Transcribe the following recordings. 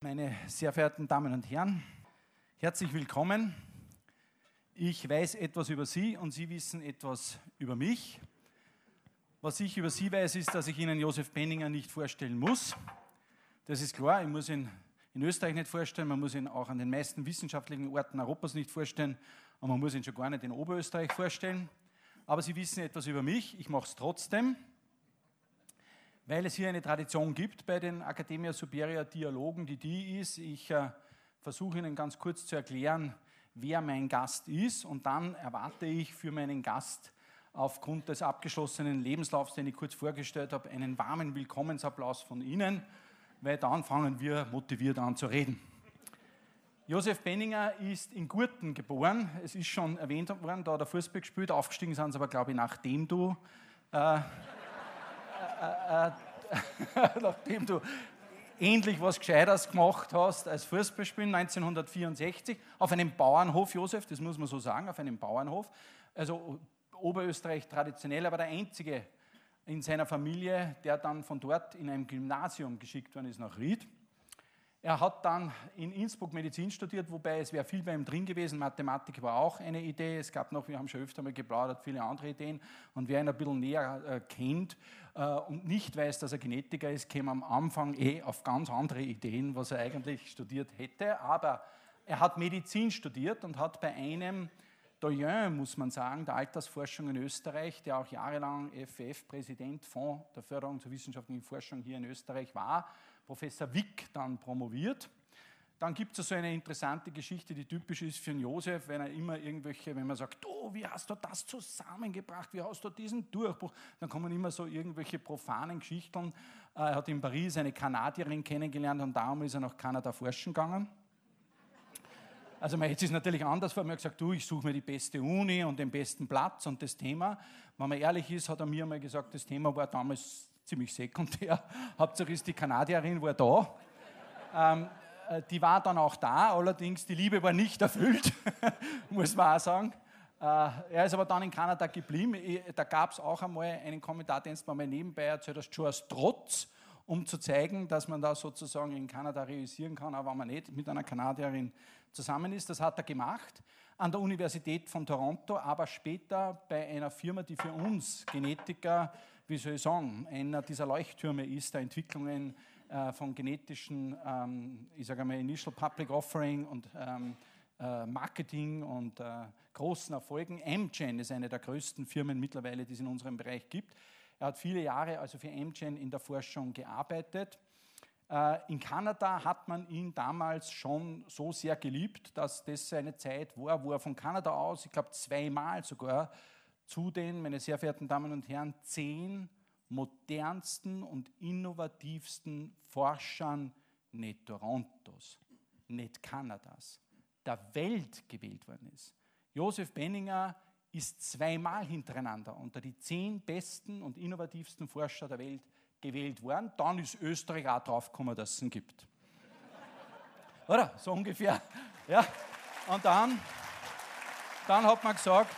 Meine sehr verehrten Damen und Herren, herzlich willkommen. Ich weiß etwas über Sie und Sie wissen etwas über mich. Was ich über Sie weiß, ist, dass ich Ihnen Josef Benninger nicht vorstellen muss. Das ist klar, ich muss ihn in Österreich nicht vorstellen, man muss ihn auch an den meisten wissenschaftlichen Orten Europas nicht vorstellen und man muss ihn schon gar nicht in Oberösterreich vorstellen. Aber Sie wissen etwas über mich, ich mache es trotzdem, weil es hier eine Tradition gibt bei den Academia Superior Dialogen, die die ist. Ich äh, versuche Ihnen ganz kurz zu erklären, wer mein Gast ist und dann erwarte ich für meinen Gast aufgrund des abgeschlossenen Lebenslaufs, den ich kurz vorgestellt habe, einen warmen Willkommensapplaus von Ihnen weil dann fangen wir motiviert an zu reden. Josef Benninger ist in Gurten geboren. Es ist schon erwähnt worden, da hat er Fußball gespielt. Aufgestiegen sind sie aber, glaube ich, nachdem du, äh, äh, äh, nachdem du ähnlich was Gescheites gemacht hast als Fußballspielen 1964 auf einem Bauernhof, Josef, das muss man so sagen, auf einem Bauernhof. Also Oberösterreich traditionell, aber der einzige in seiner Familie, der dann von dort in ein Gymnasium geschickt worden ist nach Ried. Er hat dann in Innsbruck Medizin studiert, wobei es wäre viel bei ihm drin gewesen. Mathematik war auch eine Idee. Es gab noch, wir haben schon öfter mal geplaudert, viele andere Ideen. Und wer ihn ein bisschen näher äh, kennt äh, und nicht weiß, dass er Genetiker ist, käme am Anfang eh auf ganz andere Ideen, was er eigentlich studiert hätte. Aber er hat Medizin studiert und hat bei einem Doyen, muss man sagen, der Altersforschung in Österreich, der auch jahrelang FF-Präsident Fonds der Förderung zur wissenschaftlichen Forschung hier in Österreich war, Professor Wick dann promoviert. Dann gibt es so eine interessante Geschichte, die typisch ist für den Josef, wenn er immer irgendwelche, wenn man sagt, oh, wie hast du das zusammengebracht, wie hast du diesen Durchbruch, dann kommen immer so irgendwelche profanen Geschichten. Er hat in Paris eine Kanadierin kennengelernt und darum ist er nach Kanada forschen gegangen. Also man hätte es natürlich anders vor. Hat gesagt, du, ich suche mir die beste Uni und den besten Platz und das Thema. Wenn man ehrlich ist, hat er mir mal gesagt, das Thema war damals ziemlich sekundär. Hauptsache ist die Kanadierin war da. ähm, äh, die war dann auch da, allerdings die Liebe war nicht erfüllt, muss man auch sagen. Äh, er ist aber dann in Kanada geblieben. Da gab es auch einmal einen Kommentar, den es mal nebenbei erzählt hast, schon aus Trotz, um zu zeigen, dass man da sozusagen in Kanada realisieren kann, aber wenn man nicht mit einer Kanadierin zusammen ist. Das hat er gemacht an der Universität von Toronto, aber später bei einer Firma, die für uns Genetiker, wie soll ich sagen, einer dieser Leuchttürme ist, der Entwicklungen äh, von genetischen, ähm, ich sage mal, Initial Public Offering und ähm, äh, Marketing und äh, großen Erfolgen. Amgen ist eine der größten Firmen mittlerweile, die es in unserem Bereich gibt. Er hat viele Jahre also für Amgen in der Forschung gearbeitet äh, in Kanada hat man ihn damals schon so sehr geliebt, dass das eine Zeit war, wo er von Kanada aus, ich glaube zweimal sogar, zu den, meine sehr verehrten Damen und Herren, zehn modernsten und innovativsten Forschern nicht Torontos, nicht Kanadas, der Welt gewählt worden ist. Josef Benninger ist zweimal hintereinander unter die zehn besten und innovativsten Forscher der Welt gewählt worden. Dann ist Österreich auch draufgekommen, dass es ihn gibt. Oder? So ungefähr. Ja. Und dann, dann hat man gesagt,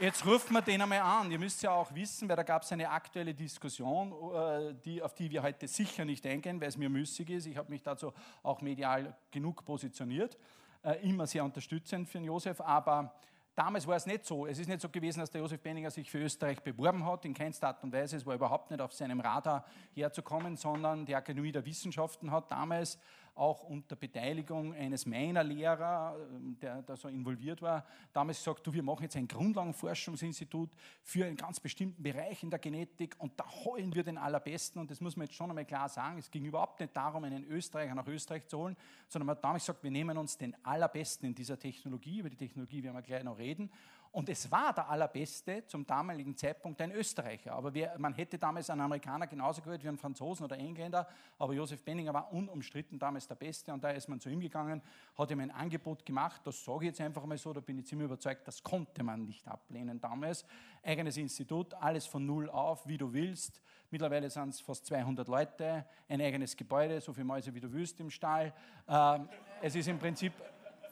jetzt rufen wir den einmal an. Ihr müsst ja auch wissen, weil da gab es eine aktuelle Diskussion, äh, die, auf die wir heute sicher nicht eingehen, weil es mir müßig ist. Ich habe mich dazu auch medial genug positioniert. Äh, immer sehr unterstützend für den Josef, aber Damals war es nicht so. Es ist nicht so gewesen, dass der Josef Benninger sich für Österreich beworben hat, in keinster Art und Weise. Es war überhaupt nicht auf seinem Radar herzukommen, sondern die Akademie der Wissenschaften hat damals auch unter Beteiligung eines meiner Lehrer, ähm, der da so involviert war, damals gesagt, du, wir machen jetzt ein Grundlagenforschungsinstitut für einen ganz bestimmten Bereich in der Genetik und da holen wir den Allerbesten. Und das muss man jetzt schon einmal klar sagen, es ging überhaupt nicht darum, einen Österreicher nach Österreich zu holen, sondern man hat damals gesagt, wir nehmen uns den Allerbesten in dieser Technologie, über die Technologie werden wir gleich noch reden und es war der Allerbeste zum damaligen Zeitpunkt ein Österreicher. Aber wir, man hätte damals einen Amerikaner genauso gehört wie einen Franzosen oder Engländer. Aber Josef Benninger war unumstritten damals der Beste. Und da ist man zu ihm gegangen, hat ihm ein Angebot gemacht. Das sage ich jetzt einfach mal so, da bin ich ziemlich überzeugt, das konnte man nicht ablehnen damals. Eigenes Institut, alles von Null auf, wie du willst. Mittlerweile sind es fast 200 Leute, ein eigenes Gebäude, so viele Mäuse wie du willst im Stall. Ähm, es ist im Prinzip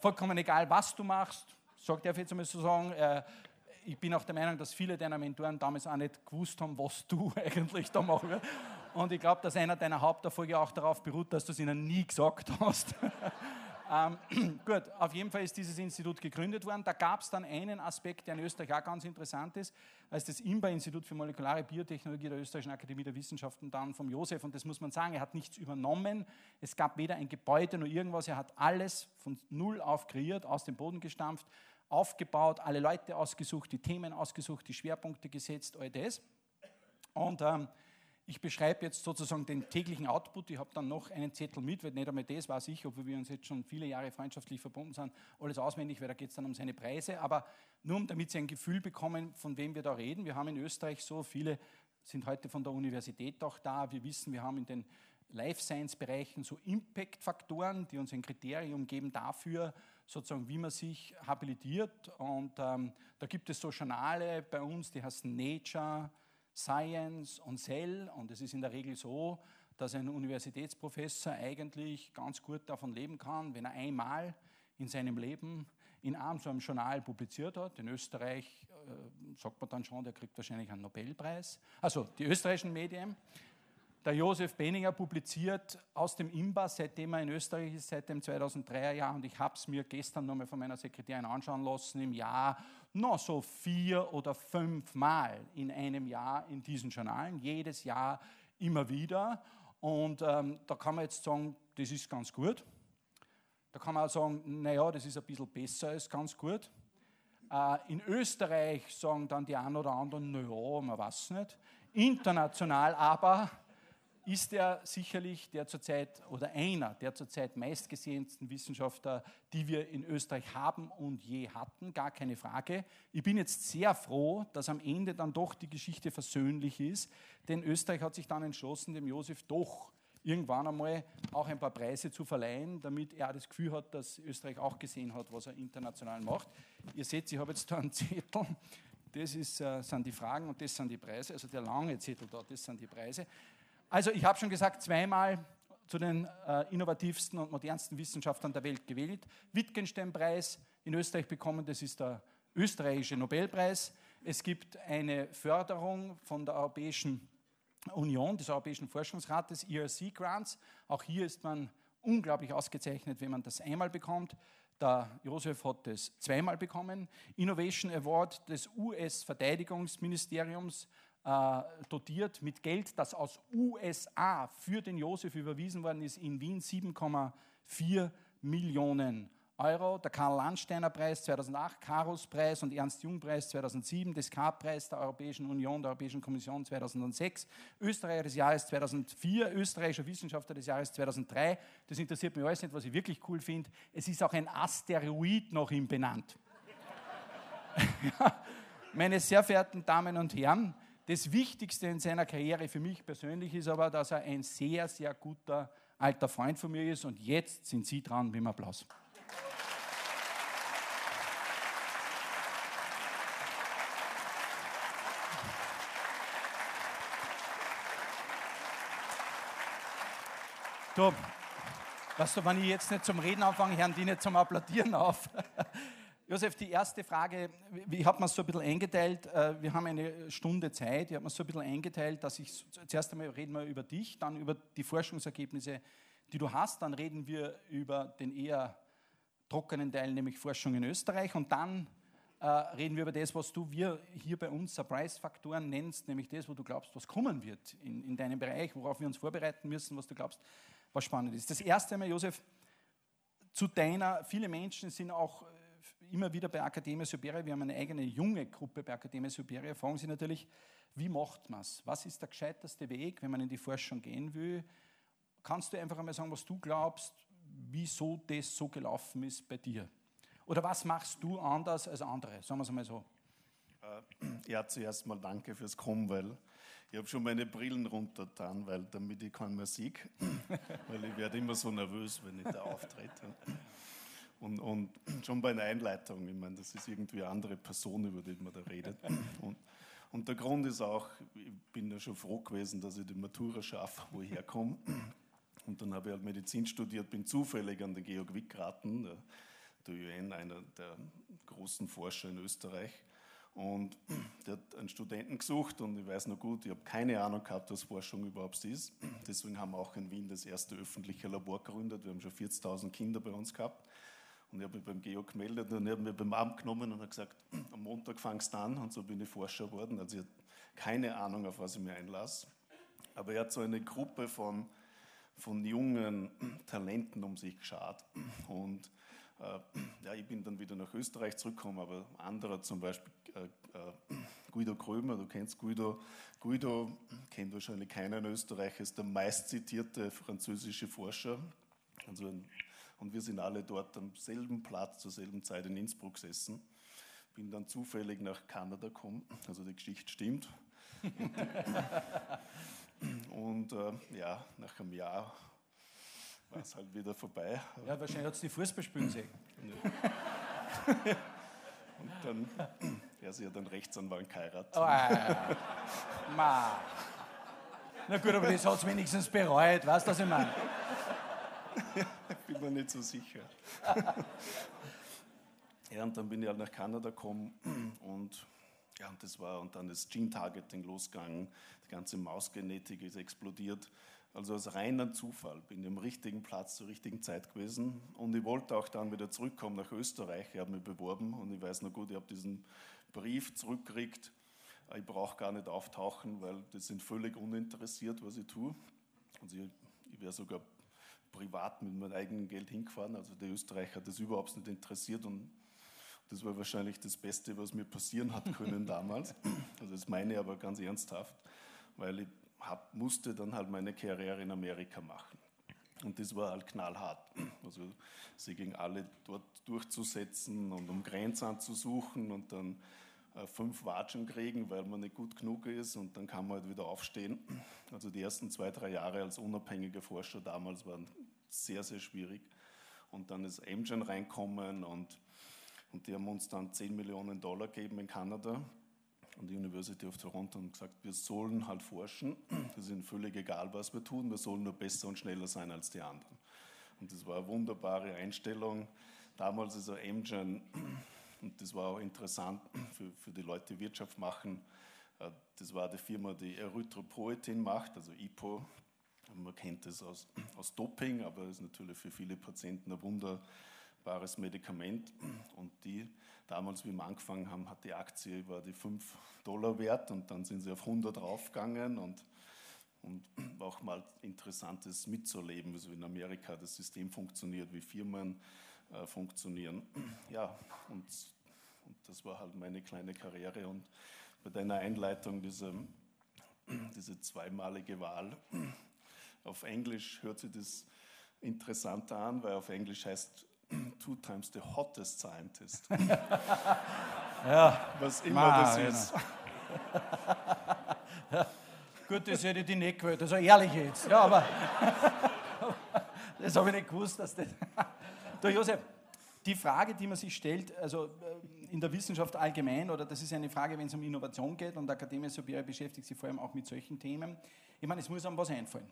vollkommen egal, was du machst sagt er jetzt einmal so sagen, äh, ich bin auch der Meinung, dass viele deiner Mentoren damals auch nicht gewusst haben, was du eigentlich da machen willst. Und ich glaube, dass einer deiner Haupterfolge auch darauf beruht, dass du es ihnen nie gesagt hast. ähm, gut, auf jeden Fall ist dieses Institut gegründet worden. Da gab es dann einen Aspekt, der in Österreich auch ganz interessant ist, als das IMBA-Institut für molekulare Biotechnologie der Österreichischen Akademie der Wissenschaften dann vom Josef. Und das muss man sagen, er hat nichts übernommen. Es gab weder ein Gebäude noch irgendwas. Er hat alles von Null auf kreiert, aus dem Boden gestampft, aufgebaut, alle Leute ausgesucht, die Themen ausgesucht, die Schwerpunkte gesetzt, all das. Und ähm, ich beschreibe jetzt sozusagen den täglichen Output. Ich habe dann noch einen Zettel mit, weil nicht einmal das weiß ich, obwohl wir uns jetzt schon viele Jahre freundschaftlich verbunden sind, alles auswendig, weil da geht es dann um seine Preise. Aber nur damit Sie ein Gefühl bekommen, von wem wir da reden. Wir haben in Österreich so viele, sind heute von der Universität auch da. Wir wissen, wir haben in den Life Science Bereichen so Impact-Faktoren, die uns ein Kriterium geben dafür, sozusagen, wie man sich habilitiert. Und ähm, da gibt es so Journale bei uns, die heißen Nature, Science und Cell. Und es ist in der Regel so, dass ein Universitätsprofessor eigentlich ganz gut davon leben kann, wenn er einmal in seinem Leben in einem so einem Journal publiziert hat. In Österreich äh, sagt man dann schon, der kriegt wahrscheinlich einen Nobelpreis. Also die österreichischen Medien. Der Josef Benninger publiziert aus dem IMBA, seitdem er in Österreich ist, seit dem 2003er Jahr. Und ich habe es mir gestern nochmal von meiner Sekretärin anschauen lassen, im Jahr noch so vier oder fünf Mal in einem Jahr in diesen Journalen, jedes Jahr immer wieder. Und ähm, da kann man jetzt sagen, das ist ganz gut. Da kann man auch sagen, naja, das ist ein bisschen besser als ganz gut. Äh, in Österreich sagen dann die einen oder anderen, naja, man weiß nicht. International aber ist er sicherlich der zurzeit oder einer der zurzeit meistgesehensten Wissenschaftler, die wir in Österreich haben und je hatten, gar keine Frage. Ich bin jetzt sehr froh, dass am Ende dann doch die Geschichte versöhnlich ist, denn Österreich hat sich dann entschlossen, dem Josef doch irgendwann einmal auch ein paar Preise zu verleihen, damit er das Gefühl hat, dass Österreich auch gesehen hat, was er international macht. Ihr seht, ich habe jetzt da einen Zettel. Das ist, äh, sind die Fragen und das sind die Preise. Also der lange Zettel da, das sind die Preise. Also ich habe schon gesagt, zweimal zu den äh, innovativsten und modernsten Wissenschaftlern der Welt gewählt. Wittgenstein-Preis in Österreich bekommen, das ist der österreichische Nobelpreis. Es gibt eine Förderung von der Europäischen Union, des Europäischen Forschungsrates, ERC Grants. Auch hier ist man unglaublich ausgezeichnet, wenn man das einmal bekommt. Der Josef hat es zweimal bekommen. Innovation Award des US-Verteidigungsministeriums äh, dotiert mit Geld, das aus USA für den Josef überwiesen worden ist, in Wien 7,4 Millionen Euro. Der Karl-Landsteiner-Preis 2008, Karus-Preis und Ernst-Jung-Preis 2007, des K-Preis der Europäischen Union, der Europäischen Kommission 2006, Österreicher des Jahres 2004, Österreichischer Wissenschaftler des Jahres 2003. Das interessiert mich alles nicht, was ich wirklich cool finde. Es ist auch ein Asteroid noch ihm benannt. Meine sehr verehrten Damen und Herren, das Wichtigste in seiner Karriere für mich persönlich ist aber, dass er ein sehr, sehr guter alter Freund von mir ist. Und jetzt sind Sie dran mit dem Applaus. Du, weißt du, wenn ich jetzt nicht zum Reden anfange, hören die nicht zum Applaudieren auf. Josef, die erste Frage, ich habe mir so ein bisschen eingeteilt, äh, wir haben eine Stunde Zeit, ich habe mir so ein bisschen eingeteilt, dass ich zuerst einmal reden wir über dich, dann über die Forschungsergebnisse, die du hast, dann reden wir über den eher trockenen Teil, nämlich Forschung in Österreich und dann äh, reden wir über das, was du wir hier bei uns Surprise-Faktoren nennst, nämlich das, wo du glaubst, was kommen wird in, in deinem Bereich, worauf wir uns vorbereiten müssen, was du glaubst, was spannend ist. Das erste einmal, Josef, zu deiner, viele Menschen sind auch immer wieder bei Academia Superia, wir haben eine eigene junge Gruppe bei Academia Superia, fragen Sie natürlich, wie macht man es? Was ist der gescheiterste Weg, wenn man in die Forschung gehen will? Kannst du einfach einmal sagen, was du glaubst, wieso das so gelaufen ist bei dir? Oder was machst du anders als andere? Sagen wir es einmal so. Äh, ja, zuerst mal danke fürs Kommen, weil ich habe schon meine Brillen runtergetan, weil damit ich keine Musik, weil ich werde immer so nervös, wenn ich da auftrete. Und, und schon bei einer Einleitung, ich meine, das ist irgendwie eine andere Person, über die man da redet. Und, und der Grund ist auch, ich bin ja schon froh gewesen, dass ich die Matura schaffe, wo ich herkomme. Und dann habe ich halt Medizin studiert, bin zufällig an den Georg Wick geraten, der, der UN, einer der großen Forscher in Österreich. Und der hat einen Studenten gesucht und ich weiß noch gut, ich habe keine Ahnung gehabt, was Forschung überhaupt ist. Deswegen haben wir auch in Wien das erste öffentliche Labor gegründet. Wir haben schon 40.000 Kinder bei uns gehabt. Und ich habe mich beim Geo gemeldet und er hat mich beim Abend genommen und hat gesagt, am Montag fangst du an und so bin ich Forscher geworden. Also ich habe keine Ahnung, auf was ich mir einlasse. Aber er hat so eine Gruppe von, von jungen Talenten um sich geschaut. Und äh, ja, ich bin dann wieder nach Österreich zurückgekommen, aber anderer zum Beispiel äh, äh, Guido Krömer, du kennst Guido. Guido kennt wahrscheinlich keiner in Österreich, ist der meistzitierte französische Forscher. Also ein, und wir sind alle dort am selben Platz zur selben Zeit in Innsbruck gesessen. Bin dann zufällig nach Kanada gekommen, also die Geschichte stimmt. und äh, ja, nach einem Jahr war es halt wieder vorbei. Ja, wahrscheinlich hat es die Fußballspielen gesehen. Und dann, ja, sie hat einen Rechtsanwalt geheiratet. Oh, äh, ma. Na gut, aber das hat es wenigstens bereut, weißt du, was ich meine? bin mir nicht so sicher. ja, und dann bin ich halt nach Kanada gekommen und ja, und das war, und dann ist Gene-Targeting losgegangen, die ganze Mausgenetik ist explodiert. Also aus reiner Zufall bin ich am richtigen Platz zur richtigen Zeit gewesen. Und ich wollte auch dann wieder zurückkommen nach Österreich. Ich habe mich beworben und ich weiß noch gut, ich habe diesen Brief zurückgekriegt. Ich brauche gar nicht auftauchen, weil die sind völlig uninteressiert, was ich tue. Also ich, ich wäre sogar privat mit meinem eigenen Geld hingefahren. Also der Österreicher hat das überhaupt nicht interessiert und das war wahrscheinlich das Beste, was mir passieren hat können damals. Also das meine ich aber ganz ernsthaft, weil ich hab, musste dann halt meine Karriere in Amerika machen. Und das war halt knallhart. Also sie gegen alle dort durchzusetzen und um Grenzen zu suchen und dann fünf Watschen kriegen, weil man nicht gut genug ist und dann kann man halt wieder aufstehen. Also die ersten zwei, drei Jahre als unabhängiger Forscher damals waren sehr, sehr schwierig. Und dann ist Amgen reinkommen und, und die haben uns dann 10 Millionen Dollar gegeben in Kanada an die University of Toronto und gesagt, wir sollen halt forschen. Es ist völlig egal, was wir tun, wir sollen nur besser und schneller sein als die anderen. Und das war eine wunderbare Einstellung. Damals ist Amgen, und das war auch interessant für, für die Leute, die Wirtschaft machen. Äh, das war die Firma, die Erythropoetin macht, also IPO. Man kennt das aus, aus Doping, aber ist natürlich für viele Patienten ein wunderbares Medikament. Und die damals, wie wir angefangen haben, hat die Aktie war die 5 Dollar wert und dann sind sie auf 100 raufgegangen und, und auch mal interessantes mitzuleben, wie so in Amerika das System funktioniert, wie Firmen äh, funktionieren. Ja, und, und das war halt meine kleine Karriere und bei deiner Einleitung diese, diese zweimalige Wahl auf Englisch hört sich das interessanter an, weil auf Englisch heißt two times the hottest scientist. ja, was immer Ma, das genau. ist. ja. Gut, das hätte ich die nicht gewählt, also ehrlich jetzt. Ja, aber das habe ich nicht gewusst, dass das. Du, Josef, die Frage, die man sich stellt, also äh, in der Wissenschaft allgemein, oder das ist eine Frage, wenn es um Innovation geht, und Akademie Subira beschäftigt sich vor allem auch mit solchen Themen. Ich meine, es muss einem was einfallen.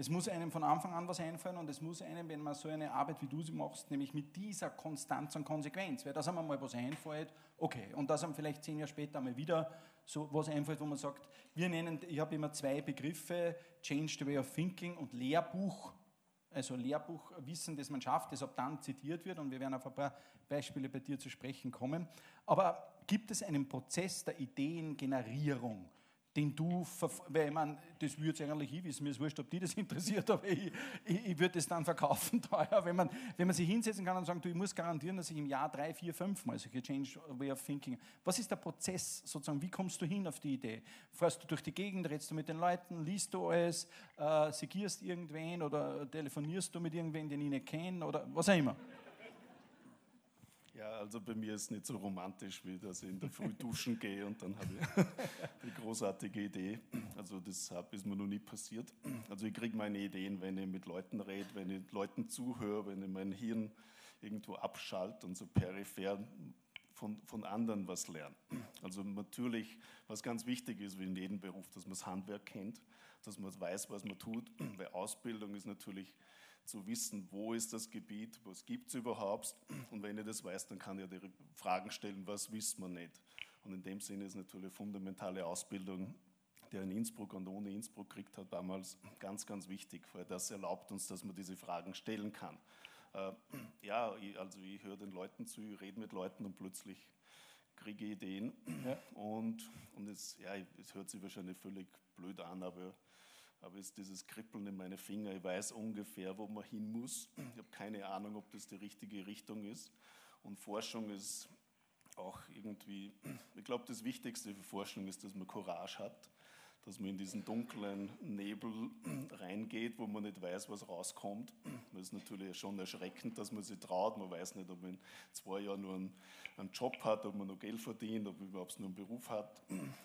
Es muss einem von Anfang an was einfallen und es muss einem, wenn man so eine Arbeit wie du sie machst, nämlich mit dieser Konstanz und Konsequenz, weil das einmal mal was einfällt, okay, und das haben vielleicht zehn Jahre später einmal wieder so was einfällt, wo man sagt, wir nennen, ich habe immer zwei Begriffe, Change the Way of Thinking und Lehrbuch, also Lehrbuchwissen, das man schafft, das ab dann zitiert wird und wir werden auf ein paar Beispiele bei dir zu sprechen kommen. Aber gibt es einen Prozess der Ideengenerierung? Den du, weil ich meine, das würde es eigentlich ich wissen, mir ist wurscht, ob die das interessiert, aber ich, ich, ich würde es dann verkaufen teuer, wenn man, wenn man sich hinsetzen kann und sagen, du, ich muss garantieren, dass ich im Jahr drei, vier, fünf Mal solche Change Way of Thinking, was ist der Prozess sozusagen, wie kommst du hin auf die Idee? Fährst du durch die Gegend, redest du mit den Leuten, liest du alles, äh, segierst irgendwen oder telefonierst du mit irgendwen, den ich nicht kenne oder was auch immer? Ja, also bei mir ist es nicht so romantisch, wie dass ich in der Früh duschen gehe und dann habe ich die großartige Idee. Also das ist mir noch nie passiert. Also ich kriege meine Ideen, wenn ich mit Leuten rede, wenn ich Leuten zuhöre, wenn ich mein Hirn irgendwo abschalte und so peripher von, von anderen was lerne. Also natürlich, was ganz wichtig ist, wie in jedem Beruf, dass man das Handwerk kennt, dass man weiß, was man tut, weil Ausbildung ist natürlich zu wissen, wo ist das Gebiet, was gibt es überhaupt. Und wenn ich das weiß, dann kann ja die Fragen stellen, was wissen wir nicht. Und in dem Sinne ist natürlich eine fundamentale Ausbildung, der in Innsbruck und ohne Innsbruck kriegt hat damals, ganz, ganz wichtig, weil das erlaubt uns, dass man diese Fragen stellen kann. Äh, ja, also ich höre den Leuten zu, ich rede mit Leuten und plötzlich kriege ich Ideen. Ja. Und, und es, ja, es hört sich wahrscheinlich völlig blöd an, aber aber ist dieses Kribbeln in meine Finger. Ich weiß ungefähr, wo man hin muss. Ich habe keine Ahnung, ob das die richtige Richtung ist. Und Forschung ist auch irgendwie, ich glaube, das Wichtigste für Forschung ist, dass man Courage hat, dass man in diesen dunklen Nebel reingeht, wo man nicht weiß, was rauskommt. Das ist natürlich schon erschreckend, dass man sich traut. Man weiß nicht, ob man in zwei Jahren nur einen, einen Job hat, ob man noch Geld verdient, ob man überhaupt nur einen Beruf hat.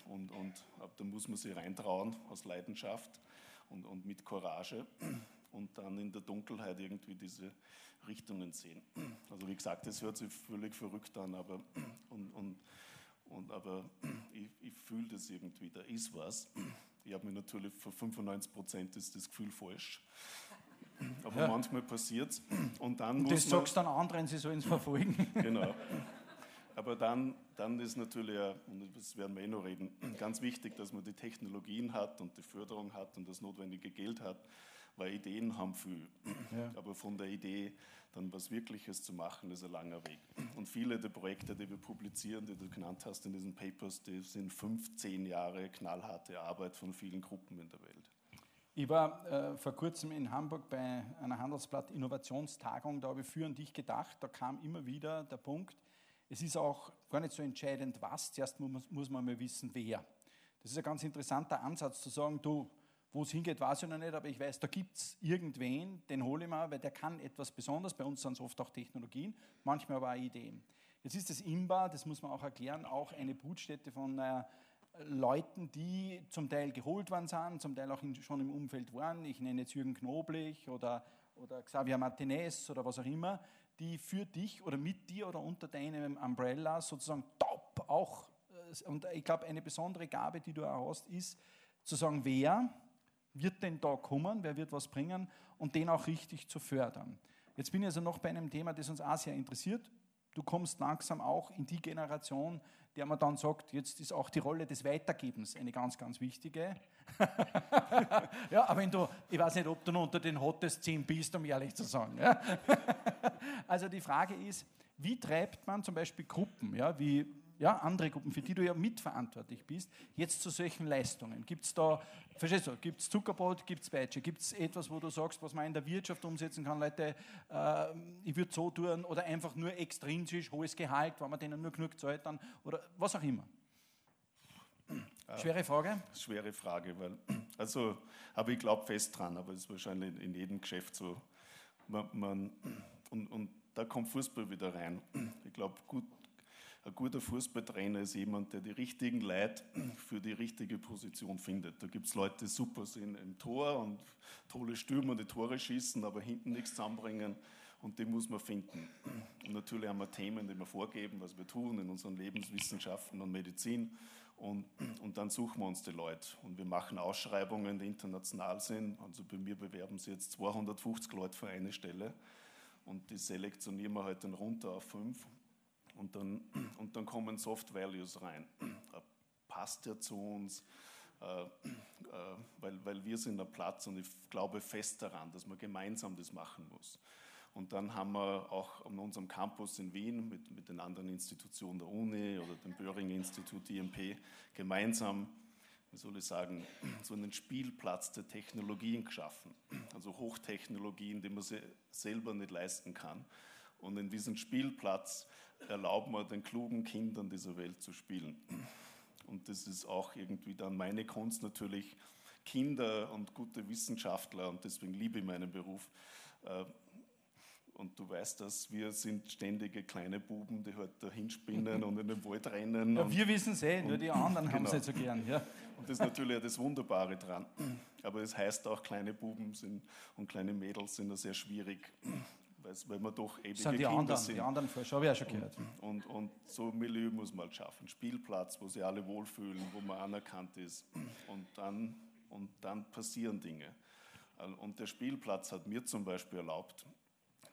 Und, und da muss man sich reintrauen aus Leidenschaft und, und mit Courage und dann in der Dunkelheit irgendwie diese Richtungen sehen. Also wie gesagt, das hört sich völlig verrückt an, aber, und, und, und, aber ich, ich fühle das irgendwie, da ist was. Ich habe mir natürlich für 95 Prozent ist das Gefühl falsch. Aber ja. manchmal passiert es. Und dann und das sagst dann anderen, sie sollen es verfolgen. genau. Aber dann, dann ist natürlich, und das werden wir eh noch reden, ganz wichtig, dass man die Technologien hat und die Förderung hat und das notwendige Geld hat, weil Ideen haben viel. Ja. Aber von der Idee dann was Wirkliches zu machen, ist ein langer Weg. Und viele der Projekte, die wir publizieren, die du genannt hast in diesen Papers, die sind 15 Jahre knallharte Arbeit von vielen Gruppen in der Welt. Ich war äh, vor kurzem in Hamburg bei einer Handelsblatt Innovationstagung, da habe ich für und dich gedacht, da kam immer wieder der Punkt, es ist auch gar nicht so entscheidend, was, zuerst muss, man mal wissen, wer. Das ist ein ganz interessanter Ansatz zu sagen, du, wo es hingeht, weiß ich noch nicht, aber ich weiß, da gibt es irgendwen, den hole ich mal, weil der kann etwas Besonderes. Bei uns sind es oft auch Technologien, manchmal aber auch Ideen. Jetzt ist das IMBA, das muss man auch erklären, auch eine Brutstätte von äh, Leuten, die zum Teil geholt worden sind, zum Teil auch in, schon im Umfeld waren. Ich nenne jetzt Jürgen Knoblich oder, oder Xavier Martinez oder was auch immer, die für dich oder mit dir oder unter deinem Umbrella sozusagen top auch, äh, und ich glaube, eine besondere Gabe, die du auch hast, ist zu sagen, wer wird denn da kommen, wer wird was bringen und den auch richtig zu fördern. Jetzt bin ich also noch bei einem Thema, das uns auch sehr interessiert. Du kommst langsam auch in die Generation, der man dann sagt, jetzt ist auch die Rolle des Weitergebens eine ganz, ganz wichtige. ja, aber wenn du, ich weiß nicht, ob du noch unter den Hottest 10 bist, um ehrlich zu sagen. Ja? also die Frage ist, wie treibt man zum Beispiel Gruppen, ja, wie ja, andere Gruppen, für die du ja mitverantwortlich bist, jetzt zu solchen Leistungen? Gibt es da, verstehst du, gibt es Zuckerbrot, gibt es Peitsche, gibt es etwas, wo du sagst, was man in der Wirtschaft umsetzen kann, Leute, äh, ich würde so tun oder einfach nur extrinsisch hohes Gehalt, wenn man denen nur genug zahlt dann oder was auch immer? Äh, schwere Frage? Schwere Frage, weil, also, aber ich glaube fest dran, aber es ist wahrscheinlich in jedem Geschäft so. Man, man, und, und da kommt Fußball wieder rein. Ich glaube, gut, ein guter Fußballtrainer ist jemand, der die richtigen Leute für die richtige Position findet. Da gibt es Leute, die super sind im Tor und tolle Stürmer, die Tore schießen, aber hinten nichts zusammenbringen und die muss man finden. Und natürlich haben wir Themen, die wir vorgeben, was wir tun in unseren Lebenswissenschaften und Medizin und, und dann suchen wir uns die Leute. Und wir machen Ausschreibungen, die international sind. Also bei mir bewerben sich jetzt 250 Leute für eine Stelle und die selektionieren wir halt dann runter auf fünf und dann, und dann kommen Soft Values rein. Äh, passt ja zu uns, äh, äh, weil, weil wir sind ein Platz und ich glaube fest daran, dass man gemeinsam das machen muss. Und dann haben wir auch an unserem Campus in Wien mit, mit den anderen Institutionen der Uni oder dem Böhring-Institut IMP gemeinsam, wie soll ich sagen, so einen Spielplatz der Technologien geschaffen. Also Hochtechnologien, die man sich selber nicht leisten kann. Und in diesem Spielplatz erlauben wir den klugen Kindern dieser Welt zu spielen. Und das ist auch irgendwie dann meine Kunst natürlich, Kinder und gute Wissenschaftler, und deswegen liebe ich meinen Beruf. Äh, und du weißt dass wir sind ständige kleine Buben, die halt da hinspinnen und in den Wald rennen. Ja, wir wissen es eh, nur die anderen genau. haben es nicht so gern. Ja. Und das ist natürlich das Wunderbare dran. Aber es heißt auch, kleine Buben sind und kleine Mädels sind da sehr schwierig weil wir doch ewige sind die Kinder anderen, sind. Die anderen Forscher habe ich auch schon gehört. Und, und, und, so ein Milieu muss man halt schaffen. Spielplatz, wo sich alle wohlfühlen, wo man anerkannt ist. Und dann, und dann passieren Dinge. Und der Spielplatz hat mir zum Beispiel erlaubt,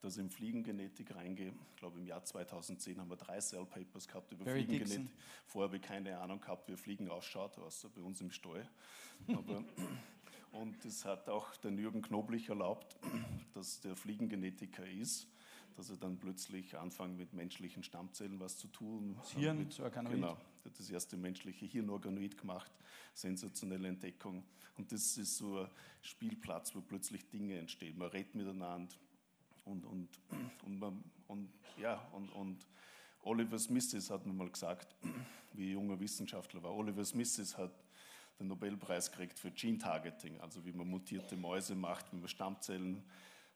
dass ich in Fliegengenetik reingehe. Ich glaube, im Jahr 2010 haben wir drei Cell Papers gehabt über Barry Fliegengenetik. Dixon. Vorher habe ich keine Ahnung gehabt, wie Fliegen ausschaut, außer bei uns im Stall. Aber, und es hat auch den Jürgen Knoblich erlaubt, dass der Fliegengenetiker ist, dass er dann plötzlich anfängt mit menschlichen Stammzellen was zu tun. Das Hirn, mit, so Organoid. Genau, er hat das erste menschliche Hirnorganoid gemacht, sensationelle Entdeckung. Und das ist so ein Spielplatz, wo plötzlich Dinge entstehen. Man redet miteinander und, und, und, man, und, ja, und, und Oliver Smiths hat mir mal gesagt, wie junger Wissenschaftler war, Oliver Smiths hat den Nobelpreis gekriegt für Gene Targeting, also wie man mutierte Mäuse macht, wie man Stammzellen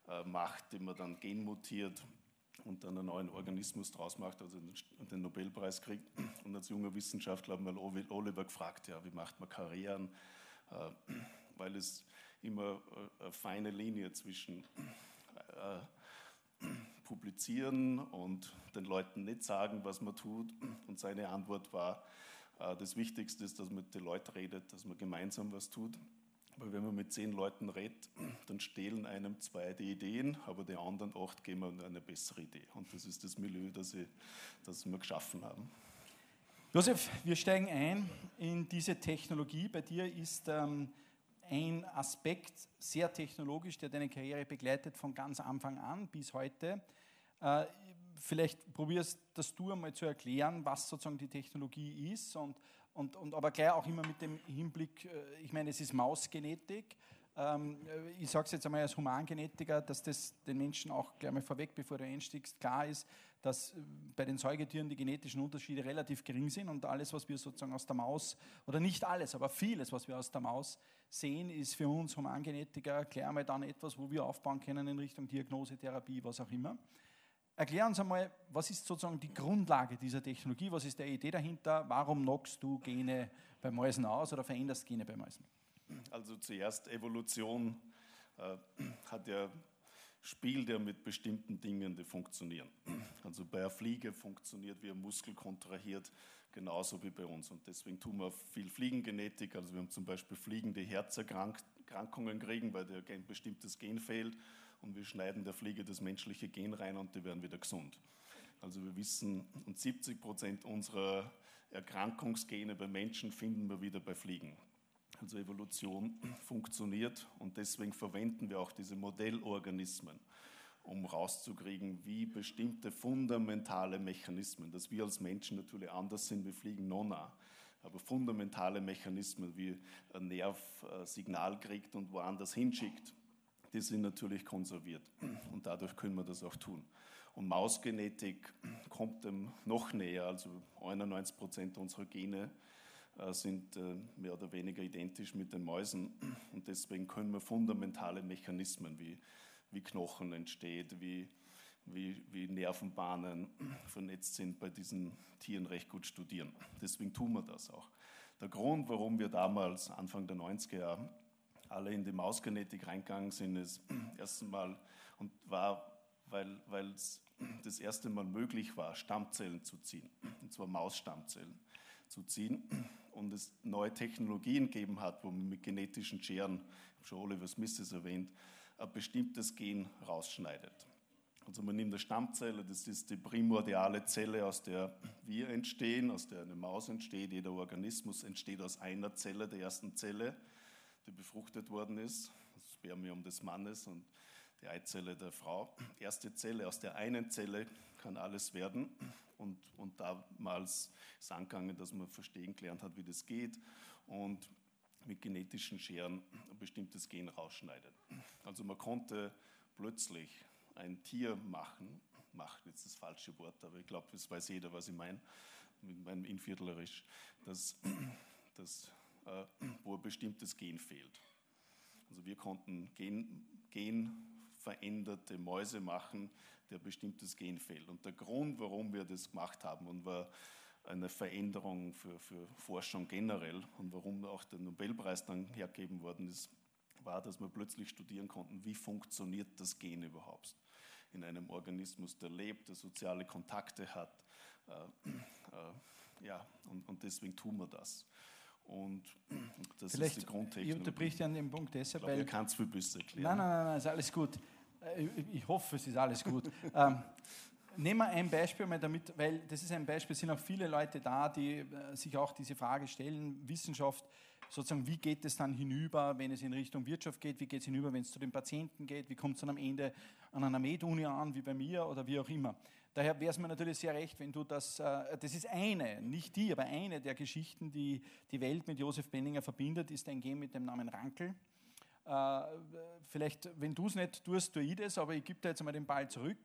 äh, macht, die man dann genmutiert und dann einen neuen Organismus draus macht, also den, Nobelpreis kriegt. Und als junger Wissenschaftler hat mal Oliver gefragt, ja, wie macht man Karrieren, äh, weil es immer äh, eine feine Linie zwischen äh, publizieren und den Leuten nicht sagen, was man tut. Und seine Antwort war, das Wichtigste ist, dass man mit den Leuten redet, dass man gemeinsam was tut. Aber wenn man mit zehn Leuten redet, dann stehlen einem zwei die Ideen, aber die anderen acht geben eine bessere Idee. Und das ist das Milieu, das, ich, das wir geschaffen haben. Josef, wir steigen ein in diese Technologie. Bei dir ist ähm, ein Aspekt sehr technologisch, der deine Karriere begleitet von ganz Anfang an bis heute. Äh, vielleicht probierst das du einmal zu erklären, was sozusagen die Technologie ist und, und, und aber gleich auch immer mit dem Hinblick, äh, ich meine, es ist Mausgenetik. Ähm, ich sage es jetzt einmal als Humangenetiker, dass das den Menschen auch gleich mal vorweg, bevor du einstiegst, klar ist, dass äh, bei den Säugetieren die genetischen Unterschiede relativ gering sind und alles, was wir sozusagen aus der Maus, oder nicht alles, aber vieles, was wir aus der Maus sehen, ist für uns Humangenetiker gleich einmal dann etwas, wo wir aufbauen können in Richtung Diagnose, Therapie, was auch immer. Erklär uns einmal, was ist sozusagen die Grundlage dieser Technologie? Was ist die Idee dahinter? Warum knockst du Gene bei Mäusen aus oder veränderst Gene bei Mäusen? Also zuerst Evolution äh, hat ja spielt ja mit bestimmten Dingen, die funktionieren. Also bei einer Fliege funktioniert, wie ein Muskel kontrahiert, genauso wie bei uns. Und deswegen tun wir viel Fliegengenetik. Also wir haben zum Beispiel Fliegen, die Herzerkrankungen kriegen, weil der ein bestimmtes Gen fehlt und wir schneiden der Fliege das menschliche Gen rein und die werden wieder gesund. Also wir wissen, und 70 Prozent unserer Erkrankungsgene bei Menschen finden wir wieder bei Fliegen. Also Evolution funktioniert und deswegen verwenden wir auch diese Modellorganismen, um rauszukriegen, wie bestimmte fundamentale Mechanismen, dass wir als Menschen natürlich anders sind wie Fliegen nona, aber fundamentale Mechanismen wie ein Nerv ein Signal kriegt und woanders hinschickt, die sind natürlich konserviert und dadurch können wir das auch tun. Und Mausgenetik kommt dem noch näher, also 91 Prozent unserer Gene äh, sind äh, mehr oder weniger identisch mit den Mäusen und deswegen können wir fundamentale Mechanismen wie, wie Knochen entsteht, wie, wie, wie Nervenbahnen vernetzt sind bei diesen Tieren recht gut studieren. Deswegen tun wir das auch. Der Grund, warum wir damals, Anfang der 90er Jahre, alle in die Mausgenetik reingegangen sind, ist erstmal und war, weil es das erste Mal möglich war, Stammzellen zu ziehen, und zwar Mausstammzellen zu ziehen und es neue Technologien gegeben hat, wo man mit genetischen Scheren, ich habe schon Oliver Smith es erwähnt, ein bestimmtes Gen rausschneidet. Also man nimmt eine Stammzelle, das ist die primordiale Zelle, aus der wir entstehen, aus der eine Maus entsteht. Jeder Organismus entsteht aus einer Zelle, der ersten Zelle die befruchtet worden ist, das Spermium des Mannes und die Eizelle der Frau. Erste Zelle, aus der einen Zelle kann alles werden. Und, und damals ist angegangen, dass man verstehen gelernt hat, wie das geht und mit genetischen Scheren ein bestimmtes Gen rausschneidet. Also man konnte plötzlich ein Tier machen, macht jetzt das falsche Wort, aber ich glaube, es weiß jeder, was ich meine, mit meinem Inviertlerisch, dass, äh, wo ein bestimmtes Gen fehlt. Also wir konnten gen, genveränderte Mäuse machen, der bestimmtes Gen fehlt. Und der Grund, warum wir das gemacht haben und war eine Veränderung für, für Forschung generell und warum auch der Nobelpreis dann hergegeben worden ist, war, dass wir plötzlich studieren konnten, wie funktioniert das Gen überhaupt in einem Organismus, der lebt, der soziale Kontakte hat. Äh, äh, ja, und, und deswegen tun wir das. Und das Vielleicht, ist die Grundtechnik. Ich unterbrich dich an dem Punkt deshalb, ich glaube, weil... Kann es viel besser erklären. Nein, nein, nein, nein, ist alles gut. Äh, ich hoffe, es ist alles gut. ähm, nehmen wir ein Beispiel mal damit, weil das ist ein Beispiel, es sind auch viele Leute da, die äh, sich auch diese Frage stellen, Wissenschaft, sozusagen, wie geht es dann hinüber, wenn es in Richtung Wirtschaft geht, wie geht es hinüber, wenn es zu den Patienten geht, wie kommt es dann am Ende an einer Med-Uni an, wie bei mir oder wie auch immer. Daher wäre es mir natürlich sehr recht, wenn du das, äh, das ist eine, nicht die, aber eine der Geschichten, die die Welt mit Josef Benninger verbindet, ist ein Game mit dem Namen Rankel. Äh, vielleicht, wenn du es nicht tust, tue ich das, aber ich gebe dir jetzt einmal den Ball zurück.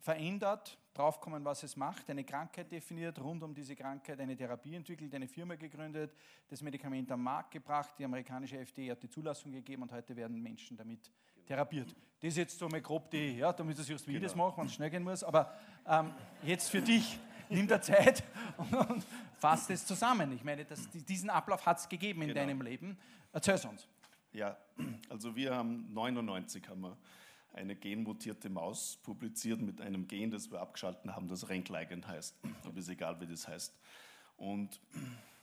Verändert, draufkommen, was es macht, eine Krankheit definiert, rund um diese Krankheit eine Therapie entwickelt, eine Firma gegründet, das Medikament am Markt gebracht, die amerikanische FDA hat die Zulassung gegeben und heute werden Menschen damit therapiert. Das ist jetzt so mal grob die, ja, damit du genau. ich das mache, wenn es schnell gehen muss, aber ähm, jetzt für dich, nimm dir Zeit und, und fass das zusammen. Ich meine, das, diesen Ablauf hat es gegeben in genau. deinem Leben. Erzähl es uns. Ja, also wir haben 99 haben wir eine genmutierte Maus publiziert mit einem Gen, das wir abgeschalten haben, das Renkleigend heißt. Aber ist egal, wie das heißt. Und,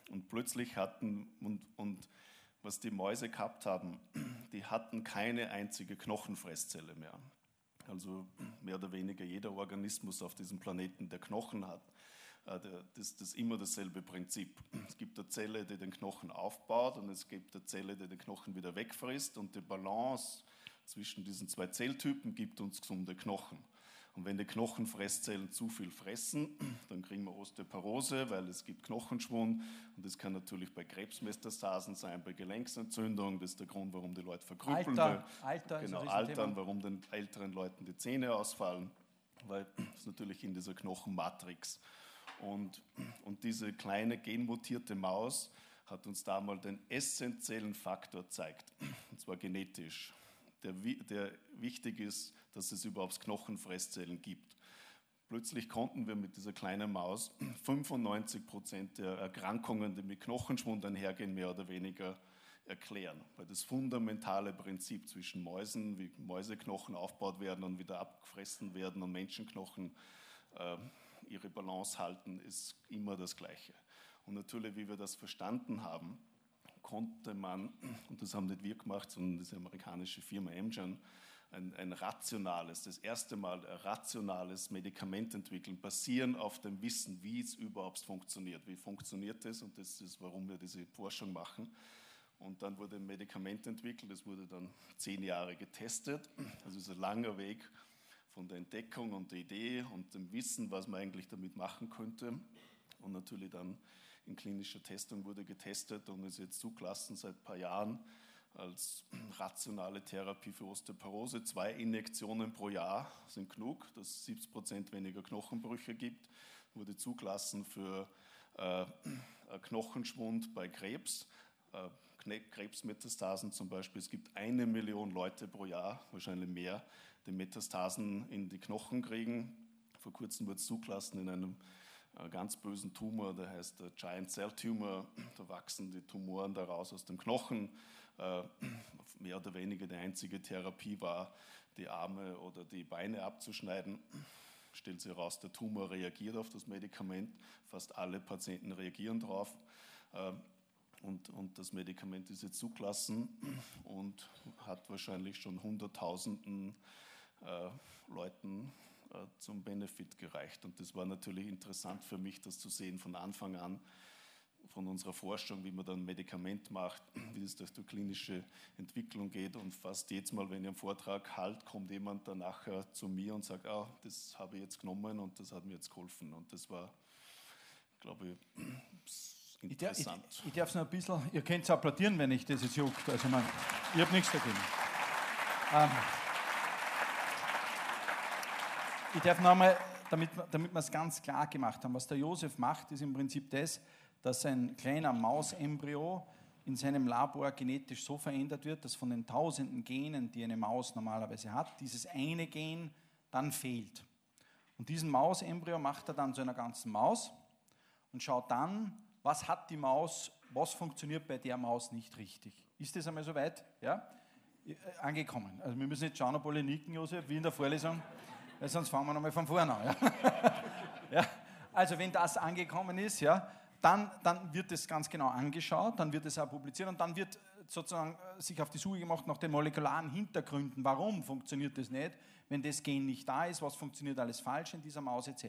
und plötzlich hatten, und, und was die Mäuse gehabt haben, die hatten keine einzige Knochenfresszelle mehr. Also mehr oder weniger jeder Organismus auf diesem Planeten, der Knochen hat, äh, das, das ist immer dasselbe Prinzip. Es gibt eine Zelle, die den Knochen aufbaut und es gibt eine Zelle, die den Knochen wieder wegfrisst und die Balance zwischen diesen zwei Zelltypen gibt uns gesunde Knochen. Und wenn die Knochenfresszellen zu viel fressen, dann kriegen wir Osteoporose, weil es gibt Knochenschwund. Und das kann natürlich bei Krebsmetastasen sein, bei Gelenksentzündung. Das ist der Grund, warum die Leute verkrüppeln. Alter, Alter genau, Altern, warum den älteren Leuten die Zähne ausfallen. Weil es natürlich in dieser Knochenmatrix. Und, und diese kleine genmutierte Maus hat uns da mal den essentiellen Faktor gezeigt, und zwar genetisch, der, der wichtig ist, dass es überhaupt Knochenfresszellen gibt. Plötzlich konnten wir mit dieser kleinen Maus 95 Prozent der Erkrankungen, die mit Knochenschwund einhergehen, mehr oder weniger erklären. Weil das fundamentale Prinzip zwischen Mäusen, wie Mäuseknochen aufgebaut werden und wieder abgefressen werden und Menschenknochen äh, ihre Balance halten, ist immer das Gleiche. Und natürlich, wie wir das verstanden haben, konnte man, und das haben nicht wir gemacht, sondern diese amerikanische Firma Amgen, ein, ein, rationales, das erste Mal ein rationales Medikament entwickeln, basieren auf dem Wissen, wie es überhaupt funktioniert. Wie funktioniert es? Und das ist, warum wir diese Forschung machen. Und dann wurde ein Medikament entwickelt, das wurde dann zehn Jahre getestet. Also es ist ein langer Weg von der Entdeckung und der Idee und dem Wissen, was man eigentlich damit machen könnte. Und natürlich dann in klinischer Testung wurde getestet und ist jetzt zugelassen seit ein paar Jahren als rationale Therapie für Osteoporose. Zwei Injektionen pro Jahr sind genug, dass es 70 Prozent weniger Knochenbrüche gibt. Wurde zugelassen für äh, Knochenschwund bei Krebs. Äh, Krebsmetastasen zum Beispiel. Es gibt eine Million Leute pro Jahr, wahrscheinlich mehr, die Metastasen in die Knochen kriegen. Vor kurzem wurde es zugelassen in einem ganz bösen Tumor, der heißt der Giant Cell Tumor. Da wachsen die Tumoren daraus aus dem Knochen. Äh, mehr oder weniger die einzige Therapie war, die Arme oder die Beine abzuschneiden. Stellt sich heraus, der Tumor reagiert auf das Medikament. Fast alle Patienten reagieren darauf. Äh, und, und das Medikament ist jetzt zugelassen und hat wahrscheinlich schon Hunderttausenden äh, Leuten äh, zum Benefit gereicht. Und das war natürlich interessant für mich, das zu sehen von Anfang an, von unserer Forschung, wie man dann ein Medikament macht, wie es durch die klinische Entwicklung geht. Und fast jedes Mal, wenn ich einen Vortrag halt, kommt jemand dann nachher zu mir und sagt, ah, das habe ich jetzt genommen und das hat mir jetzt geholfen. Und das war, glaube ich, interessant. Ich, ich, ich darf es noch ein bisschen, ihr könnt es applaudieren, wenn ich das jetzt juckt. Also man, ich habe nichts dagegen. Ähm, ich darf nochmal, damit, damit wir es ganz klar gemacht haben, was der Josef macht, ist im Prinzip das, dass ein kleiner Mausembryo in seinem Labor genetisch so verändert wird, dass von den tausenden Genen, die eine Maus normalerweise hat, dieses eine Gen dann fehlt. Und diesen Mausembryo macht er dann zu einer ganzen Maus und schaut dann, was hat die Maus, was funktioniert bei der Maus nicht richtig. Ist das einmal soweit? Ja? Äh, angekommen. Also wir müssen jetzt schauen, ob alle nicken, Josef, wie in der Vorlesung weil sonst fangen wir nochmal von vorne an. Ja? ja? Also wenn das angekommen ist, ja, dann, dann wird es ganz genau angeschaut, dann wird es auch publiziert und dann wird sozusagen äh, sich auf die Suche gemacht nach den molekularen Hintergründen. Warum funktioniert das nicht? Wenn das Gen nicht da ist, was funktioniert alles falsch in dieser Maus etc.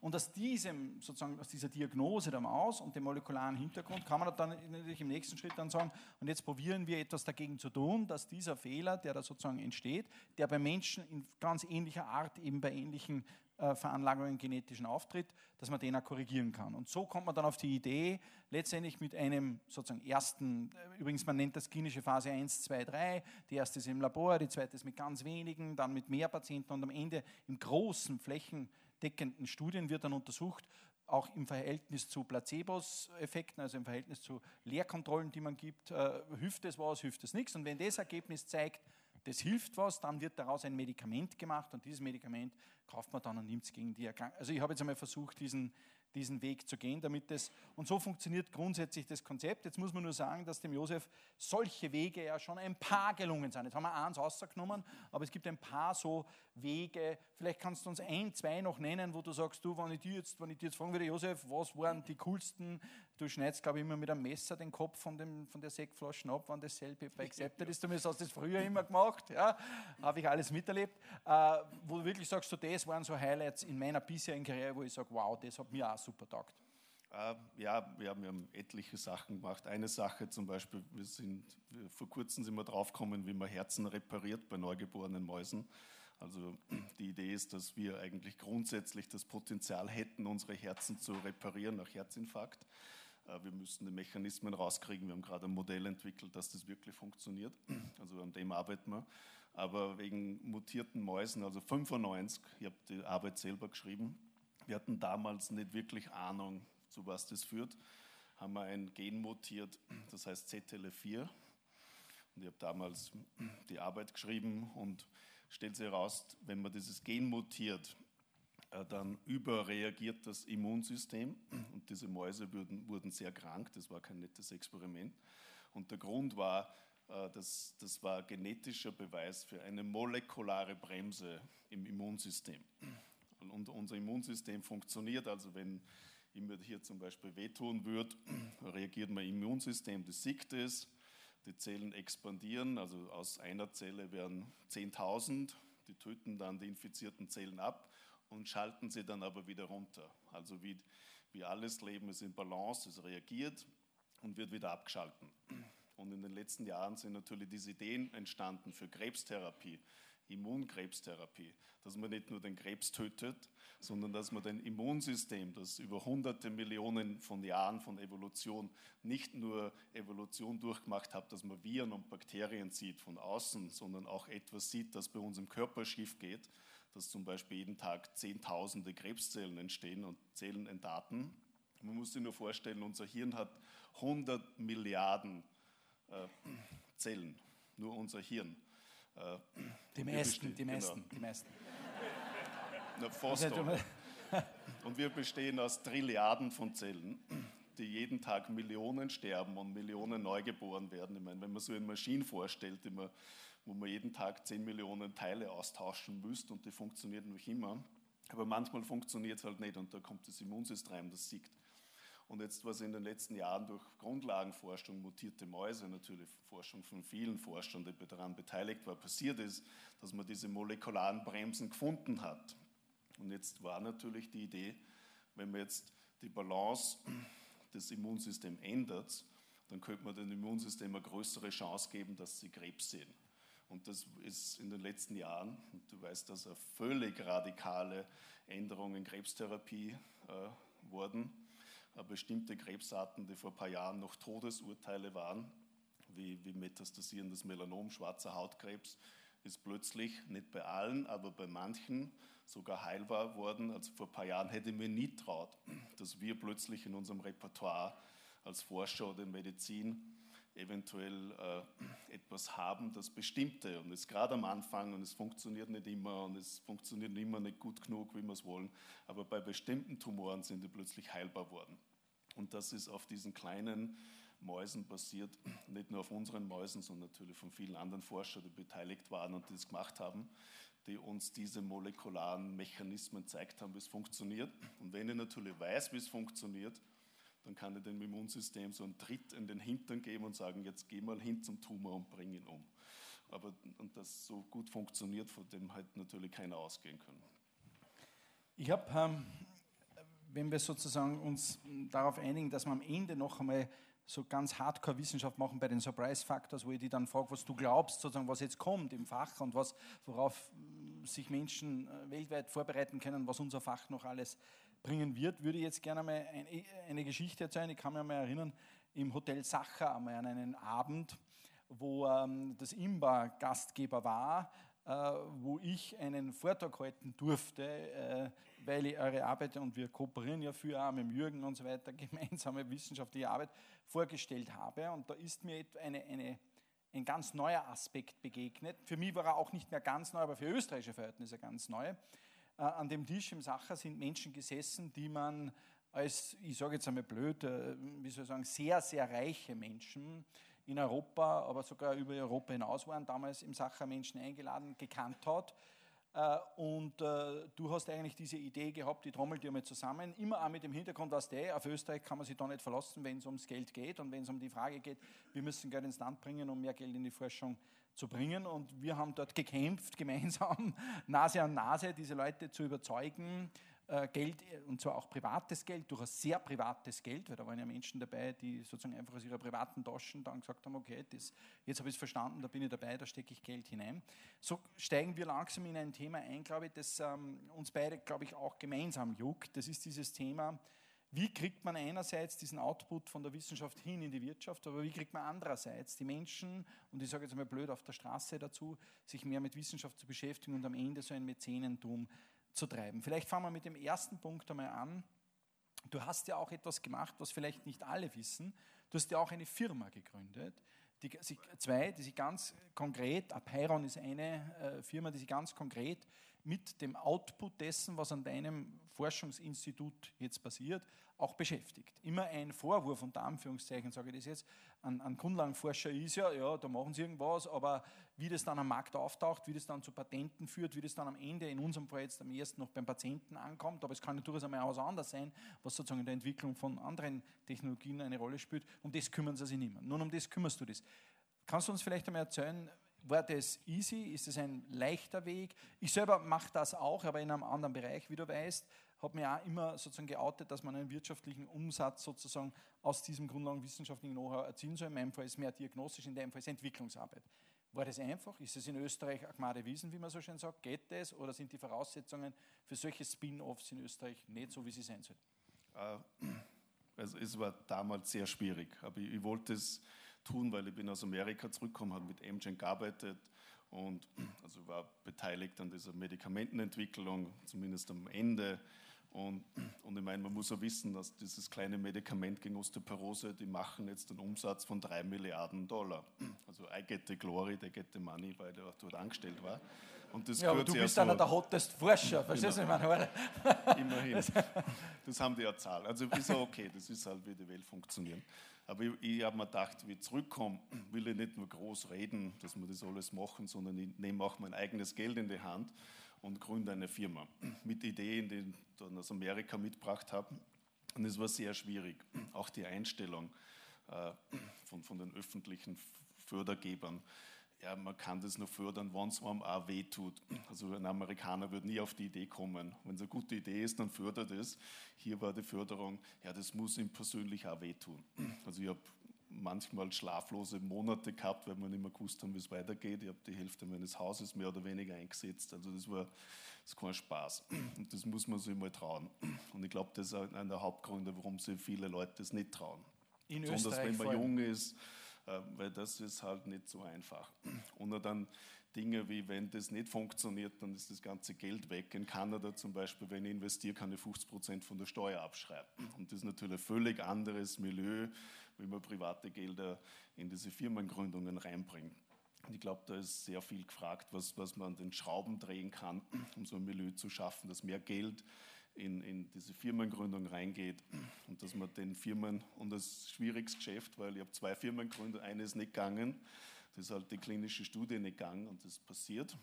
Und aus, diesem, sozusagen aus dieser Diagnose der Maus und dem molekularen Hintergrund kann man dann natürlich im nächsten Schritt dann sagen, und jetzt probieren wir etwas dagegen zu tun, dass dieser Fehler, der da sozusagen entsteht, der bei Menschen in ganz ähnlicher Art, eben bei ähnlichen äh, Veranlagungen genetischen auftritt, dass man den auch korrigieren kann. Und so kommt man dann auf die Idee, letztendlich mit einem sozusagen ersten, äh, übrigens man nennt das klinische Phase 1, 2, 3, die erste ist im Labor, die zweite ist mit ganz wenigen, dann mit mehr Patienten und am Ende im großen flächendeckenden Studien wird dann untersucht, auch im Verhältnis zu Placebos-Effekten, also im Verhältnis zu Lehrkontrollen, die man gibt, äh, hilft es was, hilft es nichts. Und wenn das Ergebnis zeigt, das hilft was, dann wird daraus ein Medikament gemacht und dieses Medikament kauft man dann und nimmt es gegen die Erkrankung. Also ich habe jetzt einmal versucht, diesen, diesen Weg zu gehen, damit das, und so funktioniert grundsätzlich das Konzept. Jetzt muss man nur sagen, dass dem Josef solche Wege ja schon ein paar gelungen sind. Jetzt haben wir eins rausgenommen, aber es gibt ein paar so Wege. Vielleicht kannst du uns ein, zwei noch nennen, wo du sagst, du, wenn ich dir jetzt, wenn ich dir jetzt fragen würde, Josef, was waren die coolsten Du schneidest, glaube ich, immer mit einem Messer den Kopf von, dem, von der Sektflasche ab, wenn das selbe bei Accepted ist. Zumindest hast du das früher immer gemacht. Ja, habe ich alles miterlebt. Äh, wo du wirklich sagst, so, das waren so Highlights in meiner bisherigen Karriere, wo ich sage, wow, das hat mir auch super taugt. Äh, ja, wir haben, wir haben, etliche Sachen gemacht. Eine Sache zum Beispiel, wir sind, vor kurzem sind wir draufgekommen, wie man Herzen repariert bei neugeborenen Mäusen. Also die Idee ist, dass wir eigentlich grundsätzlich das Potenzial hätten, unsere Herzen zu reparieren nach Herzinfarkt. Äh, wir müssen die Mechanismen rauskriegen. Wir haben gerade ein Modell entwickelt, dass das wirklich funktioniert. Also an dem arbeiten wir. Aber wegen mutierten Mäusen, also 95, ich habe die Arbeit selber geschrieben, wir hatten damals nicht wirklich Ahnung, zu was das führt, haben wir ein Gen mutiert, das heißt ZTL4. Und ich habe damals die Arbeit geschrieben und stellt sich heraus, wenn man dieses Gen mutiert, dann überreagiert das Immunsystem und diese Mäuse wurden, wurden sehr krank. Das war kein nettes Experiment. Und der Grund war, äh, dass das war genetischer Beweis für eine molekulare Bremse im Immunsystem. Und unser Immunsystem funktioniert, also wenn ich mir hier zum Beispiel wehtun würde, reagiert mein Immunsystem, das sieht es, die Zellen expandieren, also aus einer Zelle werden 10.000, die töten dann die infizierten Zellen ab und schalten sie dann aber wieder runter. Also wie, wie alles Leben ist in Balance, es reagiert und wird wieder abgeschalten. Und in den letzten Jahren sind natürlich diese Ideen entstanden für Krebstherapie, Immunkrebstherapie, dass man nicht nur den Krebs tötet, sondern dass man dein Immunsystem, das über hunderte Millionen von Jahren von Evolution nicht nur Evolution durchgemacht hat, dass man Viren und Bakterien sieht von außen, sondern auch etwas sieht, das bei uns im Körper schief geht, dass zum Beispiel jeden Tag Zehntausende Krebszellen entstehen und Zellen entdaten. Man muss sich nur vorstellen, unser Hirn hat 100 Milliarden äh, Zellen, nur unser Hirn. Äh, die meisten, die meisten, genau. die meisten. Na, fast Und wir bestehen aus Trilliarden von Zellen, die jeden Tag Millionen sterben und Millionen neu geboren werden. Ich meine, wenn man so eine Maschine vorstellt, die man wo man jeden Tag 10 Millionen Teile austauschen müsste und die funktioniert noch immer. Aber manchmal funktioniert es halt nicht und da kommt das Immunsystem, das siegt. Und jetzt, was in den letzten Jahren durch Grundlagenforschung, mutierte Mäuse, natürlich Forschung von vielen Forschern, die daran beteiligt waren, passiert ist, dass man diese molekularen Bremsen gefunden hat. Und jetzt war natürlich die Idee, wenn man jetzt die Balance des Immunsystems ändert, dann könnte man dem Immunsystem eine größere Chance geben, dass sie Krebs sehen. Und das ist in den letzten Jahren, du weißt, dass eine völlig radikale Änderung in Krebstherapie äh, wurden. Äh, bestimmte Krebsarten, die vor ein paar Jahren noch Todesurteile waren, wie, wie metastasierendes Melanom, schwarzer Hautkrebs, ist plötzlich, nicht bei allen, aber bei manchen sogar heilbar worden. Also vor ein paar Jahren hätte ich mir nie traut, dass wir plötzlich in unserem Repertoire als Forscher oder in Medizin eventuell äh, etwas haben, das Bestimmte und ist gerade am Anfang und es funktioniert nicht immer und es funktioniert immer nicht gut genug, wie wir es wollen, aber bei bestimmten Tumoren sind die plötzlich heilbar worden. Und das ist auf diesen kleinen Mäusen basiert, nicht nur auf unseren Mäusen, sondern natürlich von vielen anderen Forschern, die beteiligt waren und die das gemacht haben, die uns diese molekularen Mechanismen gezeigt haben, wie es funktioniert. Und wenn ich natürlich weiß, wie es funktioniert, dann kann ich dem Immunsystem so einen Tritt in den Hintern geben und sagen, jetzt geh mal hin zum Tumor und bring ihn um. Aber und das so gut funktioniert, von dem halt natürlich keiner ausgehen kann. Ich habe, ähm, wenn wir sozusagen uns darauf einigen, dass wir am Ende noch einmal so ganz Hardcore-Wissenschaft machen bei den Surprise Factors, wo ich die dann frage, was du glaubst, sozusagen, was jetzt kommt im Fach und was, worauf sich Menschen äh, weltweit vorbereiten können, was unser Fach noch alles bringen wird, würde ich jetzt gerne mal eine Geschichte erzählen. Ich kann mich mal erinnern, im Hotel Sacher einmal an einen Abend, wo ähm, das IMBA Gastgeber war, äh, wo ich einen Vortrag halten durfte, äh, weil ich eure Arbeit und wir kooperieren ja für auch mit Jürgen und so weiter, gemeinsame wissenschaftliche Arbeit vorgestellt habe. Und da ist mir eine, eine, ein ganz neuer Aspekt begegnet. Für mich war er auch nicht mehr ganz neu, aber für österreichische Verhältnisse ganz neu. Äh, an dem Tisch im Sacher sind Menschen gesessen, die man als, ich sage jetzt einmal blöd, äh, wie soll ich sagen, sehr, sehr reiche Menschen in Europa, aber sogar über Europa hinaus waren, damals im Sacher Menschen eingeladen, gekannt hat. Äh, und du hast eigentlich diese Idee gehabt, die trommelt dir mal zusammen, immer auch mit dem Hintergrund, dass der, auf Österreich kann man sich da nicht verlassen, wenn es ums Geld geht und wenn es um die Frage geht, wir müssen Geld ins Land bringen, um mehr Geld in die Forschung zu bringen. Und wir haben dort gekämpft, gemeinsam, Nase an Nase, diese Leute zu überzeugen, äh, Geld, und zwar auch privates Geld, durchaus sehr privates Geld, weil da waren ja Menschen dabei, die sozusagen einfach aus ihrer privaten Taschen dann gesagt haben, okay, das, jetzt habe ich es verstanden, da bin ich dabei, da stecke ich Geld hinein. So steigen wir langsam in ein Thema ein, glaube ich, das ähm, uns beide, glaube ich, auch gemeinsam juckt. Das ist dieses Thema, wie kriegt man einerseits diesen Output von der Wissenschaft hin in die Wirtschaft, aber wie kriegt man andererseits die Menschen, und ich sage jetzt mal blöd auf der Straße dazu, sich mehr mit Wissenschaft zu beschäftigen und am Ende so ein Mäzenentum zu treiben. Vielleicht fangen wir mit dem ersten Punkt einmal an. Du hast ja auch etwas gemacht, was vielleicht nicht alle wissen. Du hast ja auch eine Firma gegründet, die sich, zwei, die sich ganz konkret, Apeiron ist eine äh, Firma, die sich ganz konkret mit dem Output dessen, was an deinem Forschungsinstitut jetzt passiert, auch beschäftigt. Immer ein Vorwurf, unter Anführungszeichen sage ich das jetzt, an, an Grundlagenforscher ist ja, ja, da machen sie irgendwas, aber wie das dann am Markt auftaucht, wie das dann zu Patenten führt, wie das dann am Ende in unserem Fall jetzt am ersten noch beim Patienten ankommt, aber es kann durchaus einmal auch anders sein, was sozusagen in der Entwicklung von anderen Technologien eine Rolle spielt, um das kümmern sie sich nicht mehr. Nun, um das kümmerst du dich. Kannst du uns vielleicht einmal erzählen, war das easy? Ist es ein leichter Weg? Ich selber mache das auch, aber in einem anderen Bereich, wie du weißt, habe mir auch immer sozusagen geoutet, dass man einen wirtschaftlichen Umsatz sozusagen aus diesem grundlagenwissenschaftlichen Know-how erzielen soll. In meinem Fall ist mehr diagnostisch, in deinem Fall ist Entwicklungsarbeit. War das einfach? Ist es in Österreich Agmade Wiesen, wie man so schön sagt? Geht das? Oder sind die Voraussetzungen für solche Spin-offs in Österreich nicht so, wie sie sein sollten? Äh, also es war damals sehr schwierig, aber ich, ich wollte es tun, weil ich bin aus Amerika zurückgekommen, habe mit Amgen gearbeitet und also war beteiligt an dieser Medikamentenentwicklung, zumindest am Ende. Und, und ich meine, man muss auch wissen, dass dieses kleine Medikament gegen Osteoporose, die machen jetzt einen Umsatz von drei Milliarden Dollar. Also I get the glory, they get the money, weil er dort angestellt war. Und das ja, aber du bist einer der hottest Forscher, verstehst du, meine Immerhin. Das haben die ja zahlt. Also ist ja okay, das ist halt, wie die Welt funktioniert. Aber ich, ich habe mir gedacht, wie ich zurückkomme, will ich nicht nur groß reden, dass wir das alles machen, sondern ich nehme auch mein eigenes Geld in die Hand und gründe eine Firma mit Ideen, die ich dann aus Amerika mitgebracht habe. Und es war sehr schwierig, auch die Einstellung äh, von, von den öffentlichen Fördergebern ja, man kann das nur fördern, wenn es einem auch wehtut. Also ein Amerikaner würde nie auf die Idee kommen. Wenn es eine gute Idee ist, dann fördert es. Hier war die Förderung, ja, das muss ihm persönlich auch wehtun. Also ich habe manchmal schlaflose Monate gehabt, weil wir nicht mehr gewusst haben, wie es weitergeht. Ich habe die Hälfte meines Hauses mehr oder weniger eingesetzt. Also das war das kein Spaß. Und das muss man sich mal trauen. Und ich glaube, das ist einer der Hauptgründe, warum sich viele Leute das nicht trauen. In Besonders Österreich wenn man jung ist, weil das ist halt nicht so einfach. Und dann Dinge wie, wenn das nicht funktioniert, dann ist das ganze Geld weg. In Kanada zum Beispiel, wenn ich investiere, kann ich 50 Prozent von der Steuer abschreiben. Und das ist natürlich ein völlig anderes Milieu, wie man private Gelder in diese Firmengründungen reinbringt. Und ich glaube, da ist sehr viel gefragt, was, was man an den Schrauben drehen kann, um so ein Milieu zu schaffen, dass mehr Geld in, in diese Firmengründung reingeht und dass man den Firmen, und das ist ein schwieriges Geschäft, weil ich habe zwei Firmen gegründet, eine ist nicht gegangen, das ist halt die klinische Studie nicht gegangen und das passiert.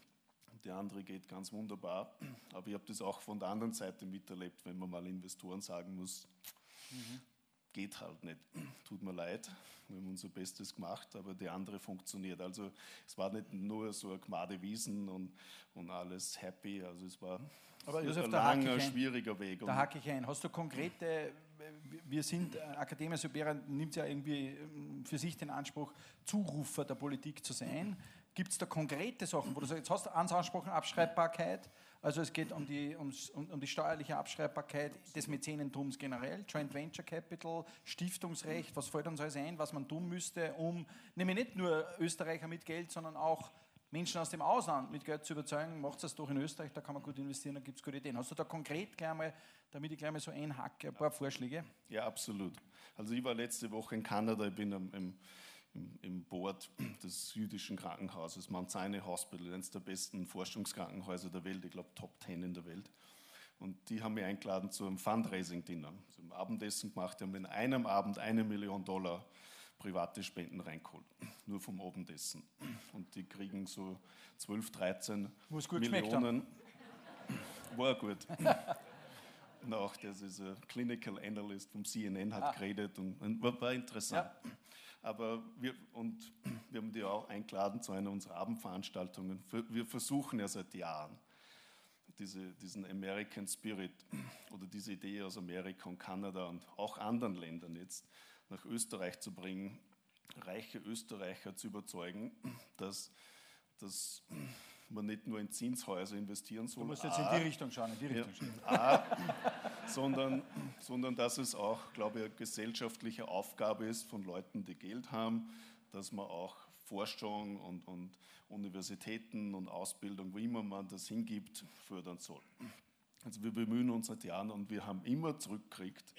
Die andere geht ganz wunderbar, aber ich habe das auch von der anderen Seite miterlebt, wenn man mal Investoren sagen muss, mhm. geht halt nicht. Tut mir leid, wir haben unser Bestes gemacht, aber die andere funktioniert. Also es war nicht nur so ein Gmade Wiesen und, und alles happy, also es war aber Josef, ein langer, ein, schwieriger Weg. Da hake ich ein. Hast du konkrete, wir sind, äh, Akademie Supera nimmt ja irgendwie ähm, für sich den Anspruch, Zurufer der Politik zu sein. Gibt es da konkrete Sachen, wo du sagst, jetzt hast du eins angesprochen, Abschreibbarkeit, also es geht um die, um, um die steuerliche Abschreibbarkeit des Mäzenentums generell, Joint Venture Capital, Stiftungsrecht, was fällt uns alles ein, was man tun müsste, um nämlich nicht nur Österreicher mit Geld, sondern auch Menschen aus dem Ausland mit Geld zu überzeugen, macht es doch in Österreich, da kann man gut investieren, da gibt es gute Ideen. Hast du da konkret gleich mal, damit ich gleich mal so einhacke, ein paar Vorschläge? Ja, absolut. Also ich war letzte Woche in Kanada, ich bin im, im im, Board des jüdischen Krankenhauses, Mount Sinai Hospital, eines der besten Forschungskrankenhäuser der Welt, ich glaube Top 10 in der Welt. Und die haben mich eingeladen zu einem Fundraising-Dinner. Also ein Abendessen gemacht, die haben in einem Abend eine Million Dollar private Spenden reingeholt. Nur vom Abendessen. Und die kriegen so 12, 13 Muss gut Millionen. War gut. und auch ist ein Clinical Analyst vom CNN hat ah. geredet und, und war, war interessant. Ja. Aber wir, und wir haben die auch eingeladen zu einer unserer Abendveranstaltungen. Wir versuchen ja seit Jahren, diese, diesen American Spirit oder diese Idee aus Amerika und Kanada und auch anderen Ländern jetzt nach Österreich zu bringen, reiche Österreicher zu überzeugen, dass, dass man nicht nur in Zinshäuser investieren soll. Du musst jetzt A, in die Richtung schauen, in die Richtung ja, A, sondern, sondern dass es auch, glaube ich, eine gesellschaftliche Aufgabe ist von Leuten, die Geld haben, dass man auch Forschung und, und Universitäten und Ausbildung, wie immer man das hingibt, fördern soll. Also wir bemühen uns seit Jahren und wir haben immer zurückgekriegt,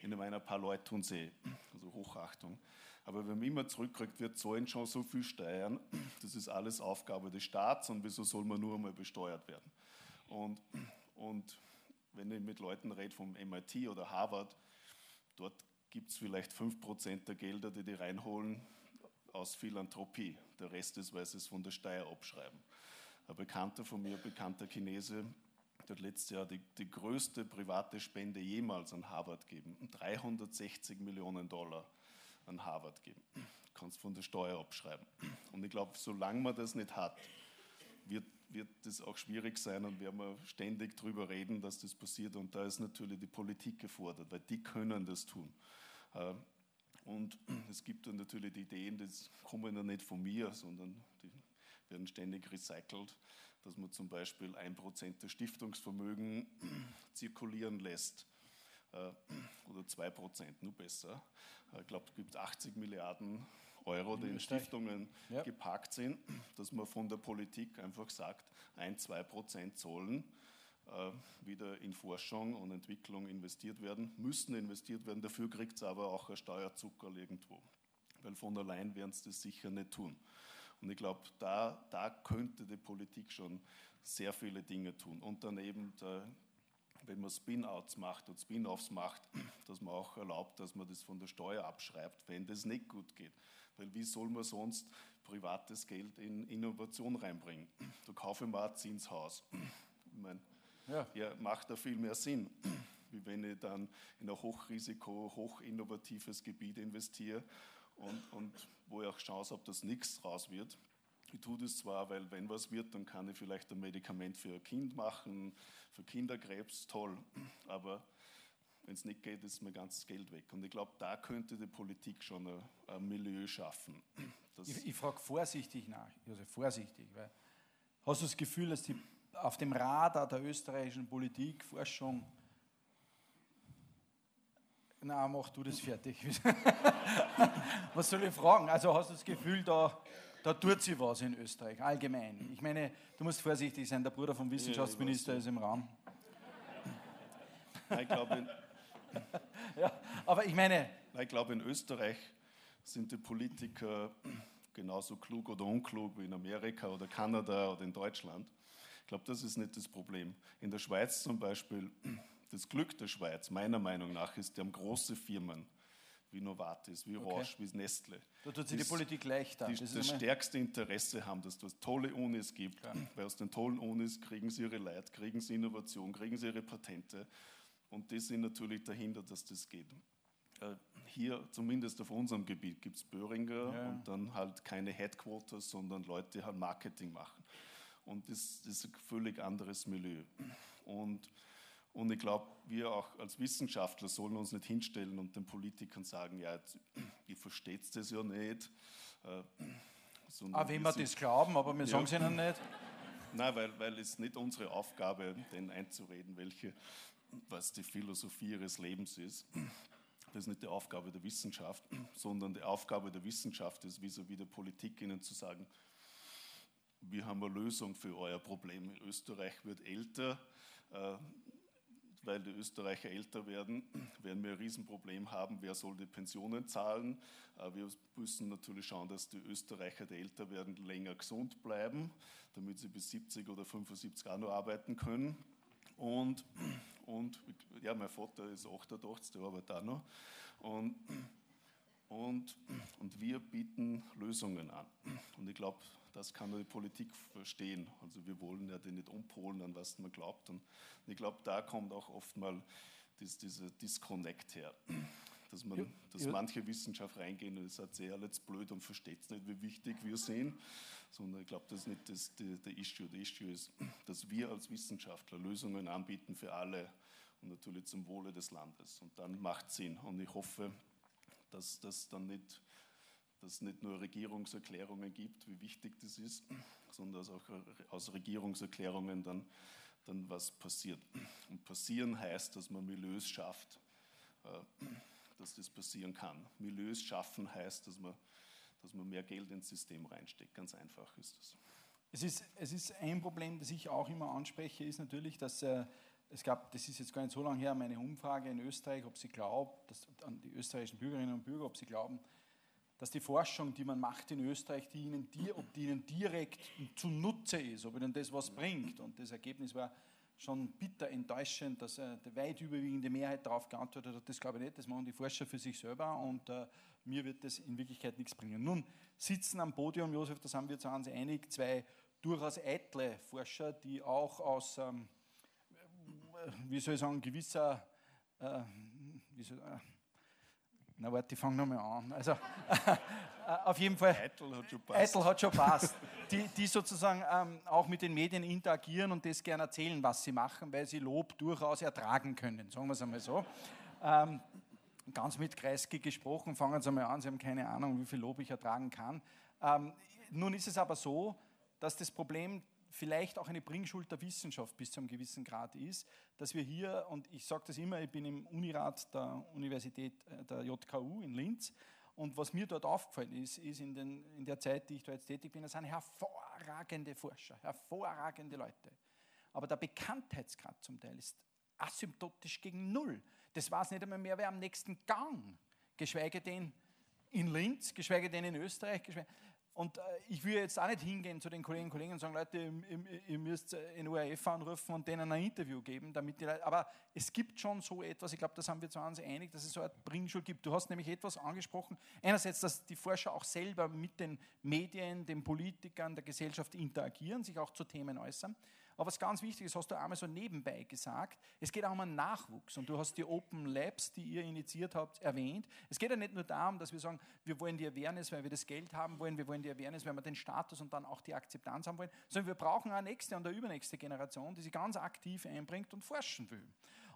in einem ein paar Leute tun sie, also Hochachtung, aber wenn man immer zurückkriegt, wir zahlen schon so viel Steuern, das ist alles Aufgabe des Staats und wieso soll man nur einmal besteuert werden? Und, und wenn ich mit Leuten rede vom MIT oder Harvard, dort gibt es vielleicht 5% der Gelder, die die reinholen, aus Philanthropie. Der Rest ist, weil sie es von der Steuer abschreiben. Ein Bekannter von mir, bekannter Chinese, der hat letztes Jahr die, die größte private Spende jemals an Harvard gegeben. 360 Millionen Dollar an Harvard geben. Kannst von der Steuer abschreiben. Und ich glaube, solange man das nicht hat, wird, wird das auch schwierig sein und werden wir ständig darüber reden, dass das passiert. Und da ist natürlich die Politik gefordert, weil die können das tun. Äh, und es gibt dann natürlich die Ideen, das kommen ja nicht von mir, sondern die werden ständig recycelt, dass man zum Beispiel ein Prozent des Stiftungsvermögen zirkulieren lässt äh, oder zwei Prozent, nur besser. Ich glaube, es gibt 80 Milliarden Euro, die in Stiftungen ja. geparkt sind, dass man von der Politik einfach sagt, ein, zwei Prozent sollen äh, wieder in Forschung und Entwicklung investiert werden, müssen investiert werden. Dafür kriegt es aber auch ein Steuerzucker irgendwo, weil von allein werden sie das sicher nicht tun. Und ich glaube, da, da könnte die Politik schon sehr viele Dinge tun. Und dann eben der, wenn man Spin-outs macht und Spin-offs macht, dass man auch erlaubt, dass man das von der Steuer abschreibt, wenn das nicht gut geht. Weil wie soll man sonst privates Geld in Innovation reinbringen? Da kaufe ich mal ein Zinshaus. Ich meine, ja. ja, macht da viel mehr Sinn, wie wenn ich dann in ein Hochrisiko, hochinnovatives Gebiet investiere und, und wo ich auch schaue, ob das nichts raus wird. Ich tue das zwar, weil wenn was wird, dann kann ich vielleicht ein Medikament für ein Kind machen, für Kinderkrebs, toll. Aber wenn es nicht geht, ist mein ganzes Geld weg. Und ich glaube, da könnte die Politik schon ein, ein Milieu schaffen. ich, ich frage vorsichtig nach, Josef, vorsichtig, weil hast du das Gefühl, dass die auf dem Radar der österreichischen Politik, Forschung, na, mach du das fertig. was soll ich fragen? Also hast du das Gefühl, da da tut sich was in Österreich, allgemein. Ich meine, du musst vorsichtig sein, der Bruder vom Wissenschaftsminister ja, ist im Raum. Ich glaube, ja, aber ich meine. Ich glaube, in Österreich sind die Politiker genauso klug oder unklug wie in Amerika oder Kanada oder in Deutschland. Ich glaube, das ist nicht das Problem. In der Schweiz zum Beispiel, das Glück der Schweiz, meiner Meinung nach, ist, die haben große Firmen wie Novartis, wie Roche, okay. wie Nestle. Da tut sich die Politik leichter. Die das, das stärkste Interesse haben, dass es tolle Unis gibt, Klar. weil aus den tollen Unis kriegen sie ihre Leute, kriegen sie Innovation, kriegen sie ihre Patente und die sind natürlich dahinter, dass das geht. Äh, hier, zumindest auf unserem Gebiet, gibt es Böhringer Ja. und dann halt keine Headquarters, sondern Leute, die halt Marketing machen. Und das, das ist ein völlig anderes Milieu. Und, und ich glaube, wir auch als Wissenschaftler sollen uns nicht hinstellen und den Politikern sagen, ja, jetzt, ihr versteht das ja nicht. Äh, Auch wenn wir das glauben, aber wir sagen es ihnen nicht. Nein, weil, weil es nicht unsere Aufgabe, denen einzureden, welche, was die Philosophie ihres Lebens ist. Das ist nicht die Aufgabe der Wissenschaft, sondern die Aufgabe der Wissenschaft ist, vis-à-vis der Politik ihnen zu sagen, wir haben eine Lösung für euer Problem. Österreich wird älter, äh, weil die Österreicher älter werden, werden wir ein Riesenproblem haben, wer soll die Pensionen zahlen. Äh, Wir müssen natürlich schauen, dass die Österreicher, die älter werden, länger gesund bleiben, damit sie bis 70 oder 75 auch noch arbeiten können. Und, und ja, mein Vater ist 88, der arbeitet auch noch. Und, und, und wir bieten Lösungen an. Und ich glaube, das kann die Politik verstehen. Also wir wollen ja die nicht umpolen, an was man glaubt. Und ich glaube, da kommt auch oft mal dies, dieser Disconnect her. Dass, man, Ja, dass ja. manche Wissenschaft reingehen und sagt, sehr jetzt blöd und versteht es nicht, wie wichtig wir sind. Sondern ich glaube, das ist nicht das, die, der Issue. Der Issue ist, dass wir als Wissenschaftler Lösungen anbieten für alle und natürlich zum Wohle des Landes. Und dann macht Sinn. Und ich hoffe, dass das dann nicht, dass es nicht nur Regierungserklärungen gibt, wie wichtig das ist, sondern dass auch aus Regierungserklärungen dann, dann was passiert. Und passieren heißt, dass man Milieus schafft, äh, dass das passieren kann. Milieus schaffen heißt, dass man, dass man mehr Geld ins System reinsteckt. Ganz einfach ist das. Es ist, es ist ein Problem, das ich auch immer anspreche, ist natürlich, dass äh, es gab, das ist jetzt gar nicht so lange her, meine Umfrage in Österreich, ob sie glaubt, dass, an die österreichischen Bürgerinnen und Bürger, ob sie glauben, dass die Forschung, die man macht in Österreich, die ihnen, di- ob die ihnen direkt zunutze ist, ob ihnen das was bringt. Und das Ergebnis war schon bitter enttäuschend, dass äh, die weit überwiegende Mehrheit darauf geantwortet hat, das glaube ich nicht, das machen die Forscher für sich selber und äh, mir wird das in Wirklichkeit nichts bringen. Nun sitzen am Podium, Josef, da sind wir uns einig, zwei durchaus eitle Forscher, die auch aus, ähm, wie soll ich sagen, gewisser, äh, wie soll, äh, na warte, ich fange nochmal an. Also auf jeden Fall, Eitel hat schon passt. Eitel hat schon passt. Die, die sozusagen ähm, auch mit den Medien interagieren und das gerne erzählen, was sie machen, weil sie Lob durchaus ertragen können, sagen wir es einmal so. Ähm, ganz mit Kreisky gesprochen, fangen Sie mal an, Sie haben keine Ahnung, wie viel Lob ich ertragen kann. Ähm, nun ist es aber so, dass das Problem vielleicht auch eine Bringschuld der Wissenschaft bis zu einem gewissen Grad ist, dass wir hier, und ich sage das immer, ich bin im Unirat der Universität äh, der JKU in Linz, und was mir dort aufgefallen ist, ist in, den, in der Zeit, die ich jetzt tätig bin, das sind hervorragende Forscher, hervorragende Leute. Aber der Bekanntheitsgrad zum Teil ist asymptotisch gegen Null. Das weiß nicht einmal mehr, wer am nächsten Gang, geschweige denn in Linz, geschweige denn in Österreich. Geschweige und äh, ich will jetzt auch nicht hingehen zu den Kolleginnen und Kollegen und sagen, Leute, ihr, ihr, müsst in ORF anrufen und denen ein Interview geben, damit die Leute, aber es gibt schon so etwas, ich glaube, das haben wir zu uns einig, dass es so eine Bringschuld gibt. Du hast nämlich etwas angesprochen, einerseits, dass die Forscher auch selber mit den Medien, den Politikern, der Gesellschaft interagieren, sich auch zu Themen äußern. Aber was ganz wichtig ist, hast du einmal so nebenbei gesagt, es geht auch um einen Nachwuchs. Und du hast die Open Labs, die ihr initiiert habt, erwähnt. Es geht ja nicht nur darum, dass wir sagen, wir wollen die Awareness, weil wir das Geld haben wollen, wir wollen die Awareness, weil wir den Status und dann auch die Akzeptanz haben wollen, sondern wir brauchen eine nächste und eine übernächste Generation, die sich ganz aktiv einbringt und forschen will.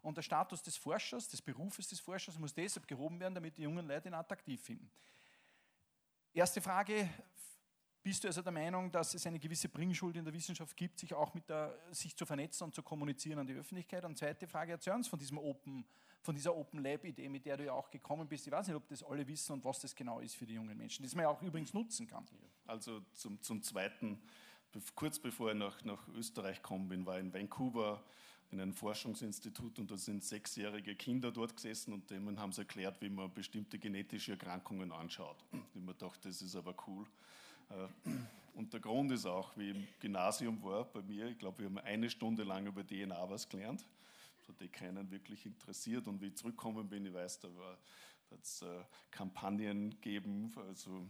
Und der Status des Forschers, des Berufes des Forschers muss deshalb gehoben werden, damit die jungen Leute ihn attraktiv finden. Erste Frage, bist du also der Meinung, dass es eine gewisse Bringschuld in der Wissenschaft gibt, sich auch mit der, sich zu vernetzen und zu kommunizieren an die Öffentlichkeit? Und zweite Frage, erzähl uns von, diesem Open, von dieser Open Lab-Idee, mit der du ja auch gekommen bist. Ich weiß nicht, ob das alle wissen und was das genau ist für die jungen Menschen, das man ja auch übrigens nutzen kann. Also zum, zum Zweiten, kurz bevor ich nach, nach Österreich gekommen bin, war in Vancouver in einem Forschungsinstitut und da sind sechsjährige Kinder dort gesessen und denen haben sie erklärt, wie man bestimmte genetische Erkrankungen anschaut. Ich mir gedacht, das ist aber cool. Äh, Und der Grund ist auch, wie im Gymnasium war, bei mir, ich glaube, wir haben eine Stunde lang über DNA was gelernt. Das hat eh keinen wirklich interessiert. Und wie ich zurückgekommen bin, ich weiß, da war es äh, Kampagnen geben, also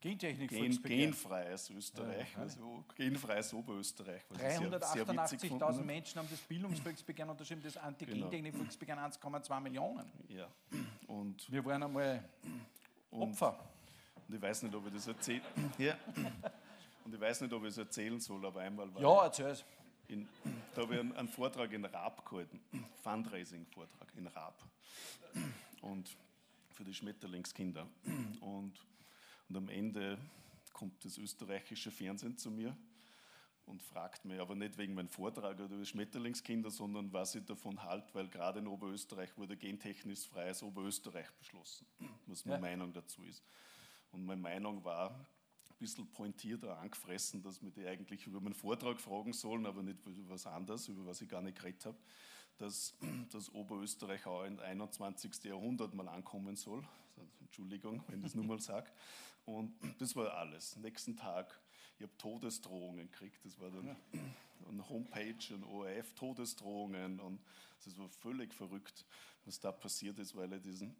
Gentechnik, Gen, genfreies Österreich, Ja, also genfreies Oberösterreich. was ich sehr- sehr witzig 388.000 gefunden habe. Menschen haben das Bildungsvolksbegehren unterschrieben, das Anti-Gentechnik-Volksbegehren 1,2 Millionen. Ja, Und, Wir waren einmal Opfer. Und ich weiß nicht, ob ich das erzählen ja. Und ich weiß nicht, ob ich es erzählen soll, aber einmal war Ja, erzähl's. in, da habe ich einen, einen Vortrag in Raab gehalten, Fundraising-Vortrag in Raab. Und für die Schmetterlingskinder. Und, und am Ende kommt das österreichische Fernsehen zu mir und fragt mich, aber nicht wegen meinem Vortrag oder über Schmetterlingskinder, sondern was ich davon halte, weil gerade in Oberösterreich wurde gentechnisch freies Oberösterreich beschlossen, was meine Ja. Meinung dazu ist. Und meine Meinung war ein bisschen pointierter angefressen, dass wir die eigentlich über meinen Vortrag fragen sollen, aber nicht über was anderes, über was ich gar nicht geredet habe, dass das Oberösterreich auch im 21. Jahrhundert mal ankommen soll. Entschuldigung, wenn ich das nur mal sage. Und das war alles. Nächsten Tag, ich habe Todesdrohungen gekriegt. Das war dann eine Homepage, ein ORF, Todesdrohungen. Und das war völlig verrückt, was da passiert ist, weil ich diesen,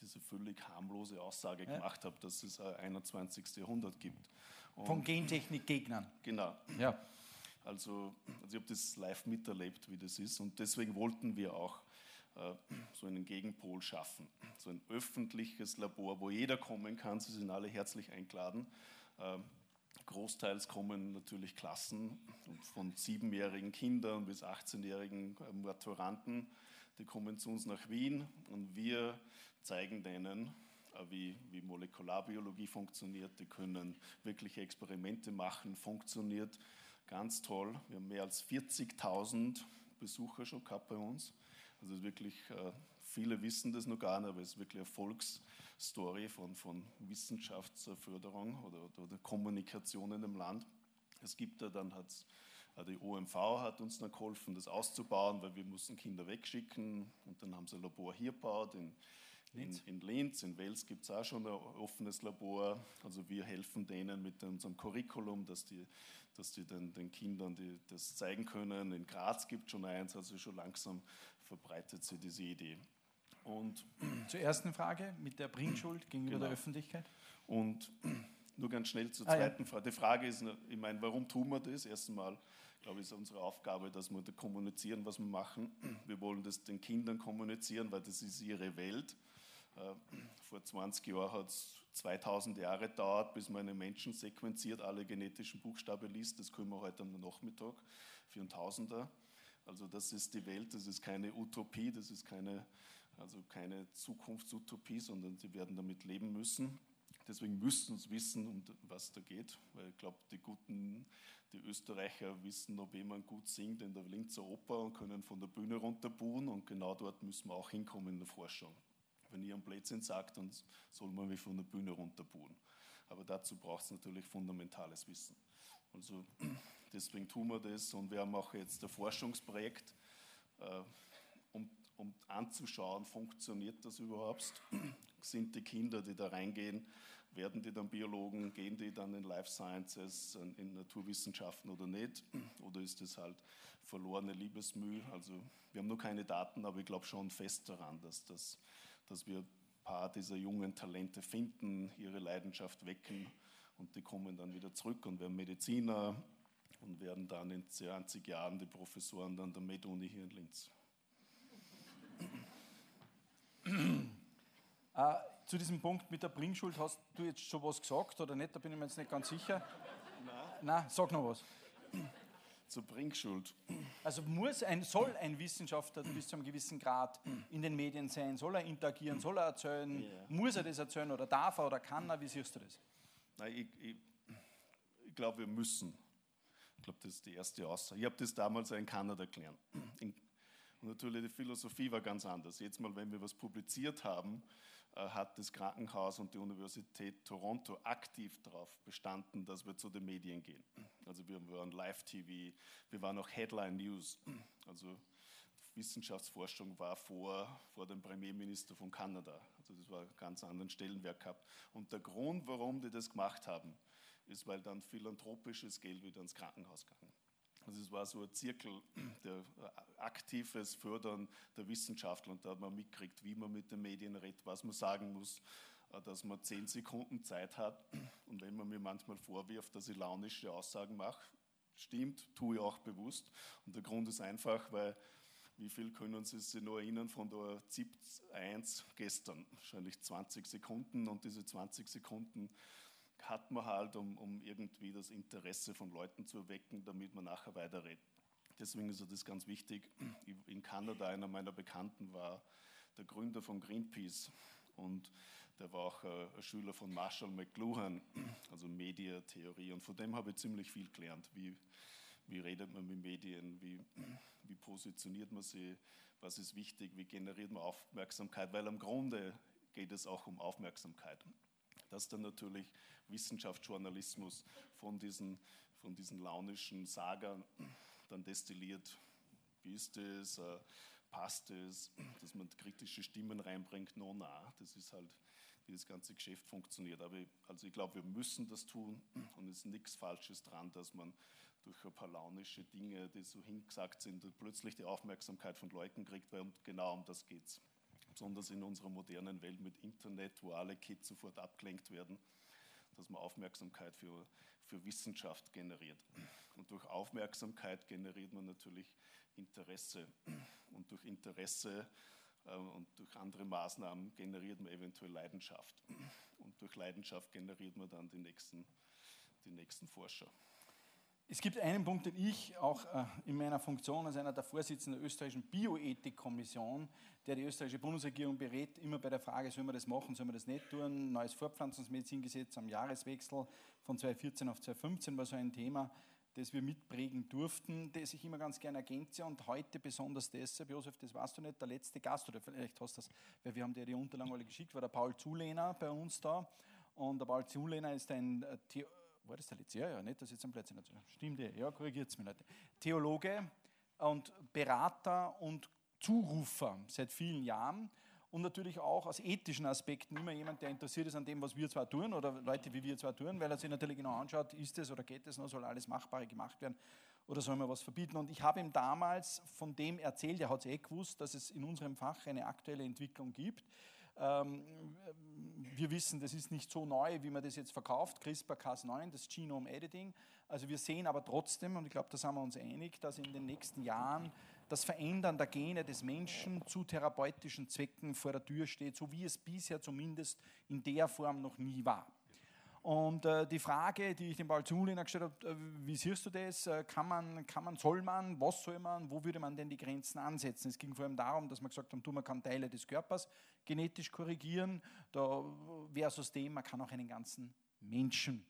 diese völlig harmlose Aussage Ja. gemacht habe, dass es ein 21. Jahrhundert gibt. Und Von Gentechnik-Gegnern. genau. Ja. Also, also ich habe das live miterlebt, wie das ist. Und deswegen wollten wir auch äh, so einen Gegenpol schaffen. So ein öffentliches Labor, wo jeder kommen kann. Sie sind alle herzlich eingeladen. Äh, großteils kommen natürlich Klassen von siebenjährigen Kindern bis 18-jährigen äh, Maturanten. Die kommen zu uns nach Wien und wir zeigen denen, äh, wie, wie Molekularbiologie funktioniert. Die können wirkliche Experimente machen, funktioniert ganz toll. Wir haben mehr als 40.000 Besucher schon gehabt bei uns. Also wirklich, äh, viele wissen das noch gar nicht, aber es ist wirklich eine Volksstory von, von Wissenschaftsförderung oder, oder, oder Kommunikation in dem Land. Es gibt da dann hat's, äh, die OMV hat uns dann geholfen, das auszubauen, weil wir mussten Kinder wegschicken und dann haben sie ein Labor hier gebaut in, Linz. in, in Linz, in Wels gibt es auch schon ein offenes Labor. Also wir helfen denen mit unserem Curriculum, dass die, dass die den, den Kindern die, das zeigen können. In Graz gibt es schon eins, also schon langsam verbreitet sich diese Idee. Und, Zur ersten Frage mit der Bringschuld gegenüber Genau. der Öffentlichkeit. und nur ganz schnell zur Ah, ja. zweiten Frage. Die Frage ist, ich meine, warum tun wir das? Erstens mal, glaube ich, ist unsere Aufgabe, dass wir da kommunizieren, was wir machen. Wir wollen das den Kindern kommunizieren, weil das ist ihre Welt. Äh, Vor 20 Jahren hat es 2000 Jahre gedauert, bis man einen Menschen sequenziert, alle genetischen Buchstaben liest. Das können wir heute am Nachmittag für einen Tausender. Also das ist die Welt, das ist keine Utopie, das ist keine, also keine Zukunftsutopie, sondern sie werden damit leben müssen. Deswegen müssen sie wissen, um was da geht. Weil ich glaube, die guten, die Österreicher wissen, ob jemand gut singt in der Linzer Oper und können von der Bühne runter buhen. Und genau dort müssen wir auch hinkommen in der Forschung. Wenn ihr einen Blödsinn sagt, dann soll man wie von der Bühne runter buhen. Aber dazu braucht es natürlich fundamentales Wissen. Also deswegen tun wir das und wir haben auch jetzt ein Forschungsprojekt, äh, um, um anzuschauen, funktioniert das überhaupt? Sind die Kinder, die da reingehen, werden die dann Biologen, gehen die dann in Life Sciences, in- Naturwissenschaften oder nicht? Oder ist das halt verlorene Liebesmüh? Also wir haben noch keine Daten, aber ich glaube schon fest daran, dass, das, dass wir ein paar dieser jungen Talente finden, ihre Leidenschaft wecken und die kommen dann wieder zurück und werden Mediziner und werden dann in 20 Jahren die Professoren dann der Med-Uni hier in Linz. Äh, zu diesem Punkt mit der Bringschuld hast du jetzt schon was gesagt oder nicht? Da bin ich mir jetzt nicht ganz sicher. Nein, sag noch was. Zur Bringschuld. Also muss ein, soll ein Wissenschaftler bis zu einem gewissen Grad in den Medien sein? Soll er interagieren? Soll er erzählen? Ja. Muss er das erzählen oder darf er oder kann er? Wie siehst du das? Nein, ich, ich, ich glaube, wir müssen. Ich glaube, das ist die erste Aussage. Ich habe das damals in Kanada gelernt. Und natürlich, die Philosophie war ganz anders. Jetzt mal, wenn wir was publiziert haben, hat das Krankenhaus und die Universität Toronto aktiv darauf bestanden, dass wir zu den Medien gehen. Also wir waren Live-TV, wir waren auch Headline News. Also Wissenschaftsforschung war vor, vor dem Premierminister von Kanada. Also das war ganz anderen Stellenwert gehabt. Und der Grund, warum die das gemacht haben, ist, weil dann philanthropisches Geld wieder ins Krankenhaus gegangen. Also es war so ein Zirkel, der aktives Fördern der Wissenschaftler und da hat man mitgekriegt, wie man mit den Medien redet, was man sagen muss, äh, dass man zehn Sekunden Zeit hat. Und wenn man mir manchmal vorwirft, dass ich launische Aussagen mache, stimmt, tue ich auch bewusst. Und der Grund ist einfach, weil wie viel können Sie sich noch erinnern von der ZIP 1 gestern? Wahrscheinlich 20 Sekunden. Und diese 20 Sekunden hat man halt, um, um irgendwie das Interesse von Leuten zu erwecken, damit man nachher weiterredet. Deswegen ist das ganz wichtig. In Kanada, einer meiner Bekannten war der Gründer von Greenpeace und der war auch äh, ein Schüler von Marshall McLuhan, also Mediatheorie. Und von dem habe ich ziemlich viel gelernt. Wie, wie redet man mit Medien? Wie, wie positioniert man sie? Was ist wichtig? Wie generiert man Aufmerksamkeit? Weil am Grunde geht es auch um Aufmerksamkeit. Dass dann natürlich Wissenschaftsjournalismus von diesen, von diesen launischen Sagern dann destilliert. Wie ist es? Äh, passt es? Dass man kritische Stimmen reinbringt? No, na, das ist halt wie das ganze Geschäft funktioniert. Aber also ich glaube, wir müssen das tun und es ist nichts Falsches dran, dass man durch ein paar launische Dinge, die so hingesagt sind, plötzlich die Aufmerksamkeit von Leuten kriegt, weil genau um das geht es. Besonders in unserer modernen Welt mit Internet, wo alle Kids sofort abgelenkt werden, dass man Aufmerksamkeit für, für Wissenschaft generiert. Und durch Aufmerksamkeit generiert man natürlich Interesse. Und durch Interesse äh, und durch andere Maßnahmen generiert man eventuell Leidenschaft. Und durch Leidenschaft generiert man dann die nächsten, die nächsten Forscher. Es gibt einen Punkt, den ich auch äh, in meiner Funktion als einer der Vorsitzenden der österreichischen Bioethikkommission, der die österreichische Bundesregierung berät, immer bei der Frage, soll man das machen, soll man das nicht tun, neues Fortpflanzungsmedizingesetz am Jahreswechsel von 2014 auf 2015 war so ein Thema, das wir mitprägen durften, das ich immer ganz gerne ergänze und heute besonders deshalb, Josef, das weißt du nicht, der letzte Gast, oder vielleicht hast du das, weil wir haben dir die Unterlagen alle geschickt, war der Paul Zulehner bei uns da und der Paul Zulehner ist ein äh, The war das der letzte? Ja, ja, nicht, dass jetzt am Plätzchen dazu. Stimmt, ja, korrigiert es mir, Leute. Theologe und Berater und Zurufer seit vielen Jahren und natürlich auch aus ethischen Aspekten immer jemand, der interessiert ist an dem, was wir zwar tun oder Leute wie wir zwar tun, weil er sich natürlich genau anschaut, ist es oder geht es noch, soll alles Machbare gemacht werden oder soll man was verbieten. Und ich habe ihm damals von dem erzählt, er hat es eh gewusst, dass es in unserem Fach eine aktuelle Entwicklung gibt. Ähm, wir wissen, das ist nicht so neu, wie man das jetzt verkauft, CRISPR-Cas9, das Genome Editing. Also wir sehen aber trotzdem, und ich glaube, da sind wir uns einig, dass in den nächsten Jahren das Verändern der Gene des Menschen zu therapeutischen Zwecken vor der Tür steht, so wie es bisher zumindest in der Form noch nie war. Und äh, die Frage, die ich dem Paul Zuliner gestellt habe, äh, wie siehst du das? Äh, kann man, kann man, soll man, was soll man, wo würde man denn die Grenzen ansetzen? Es ging vor allem darum, dass man gesagt hat, man kann Teile des Körpers genetisch korrigieren, da versus dem, man kann auch einen ganzen Menschen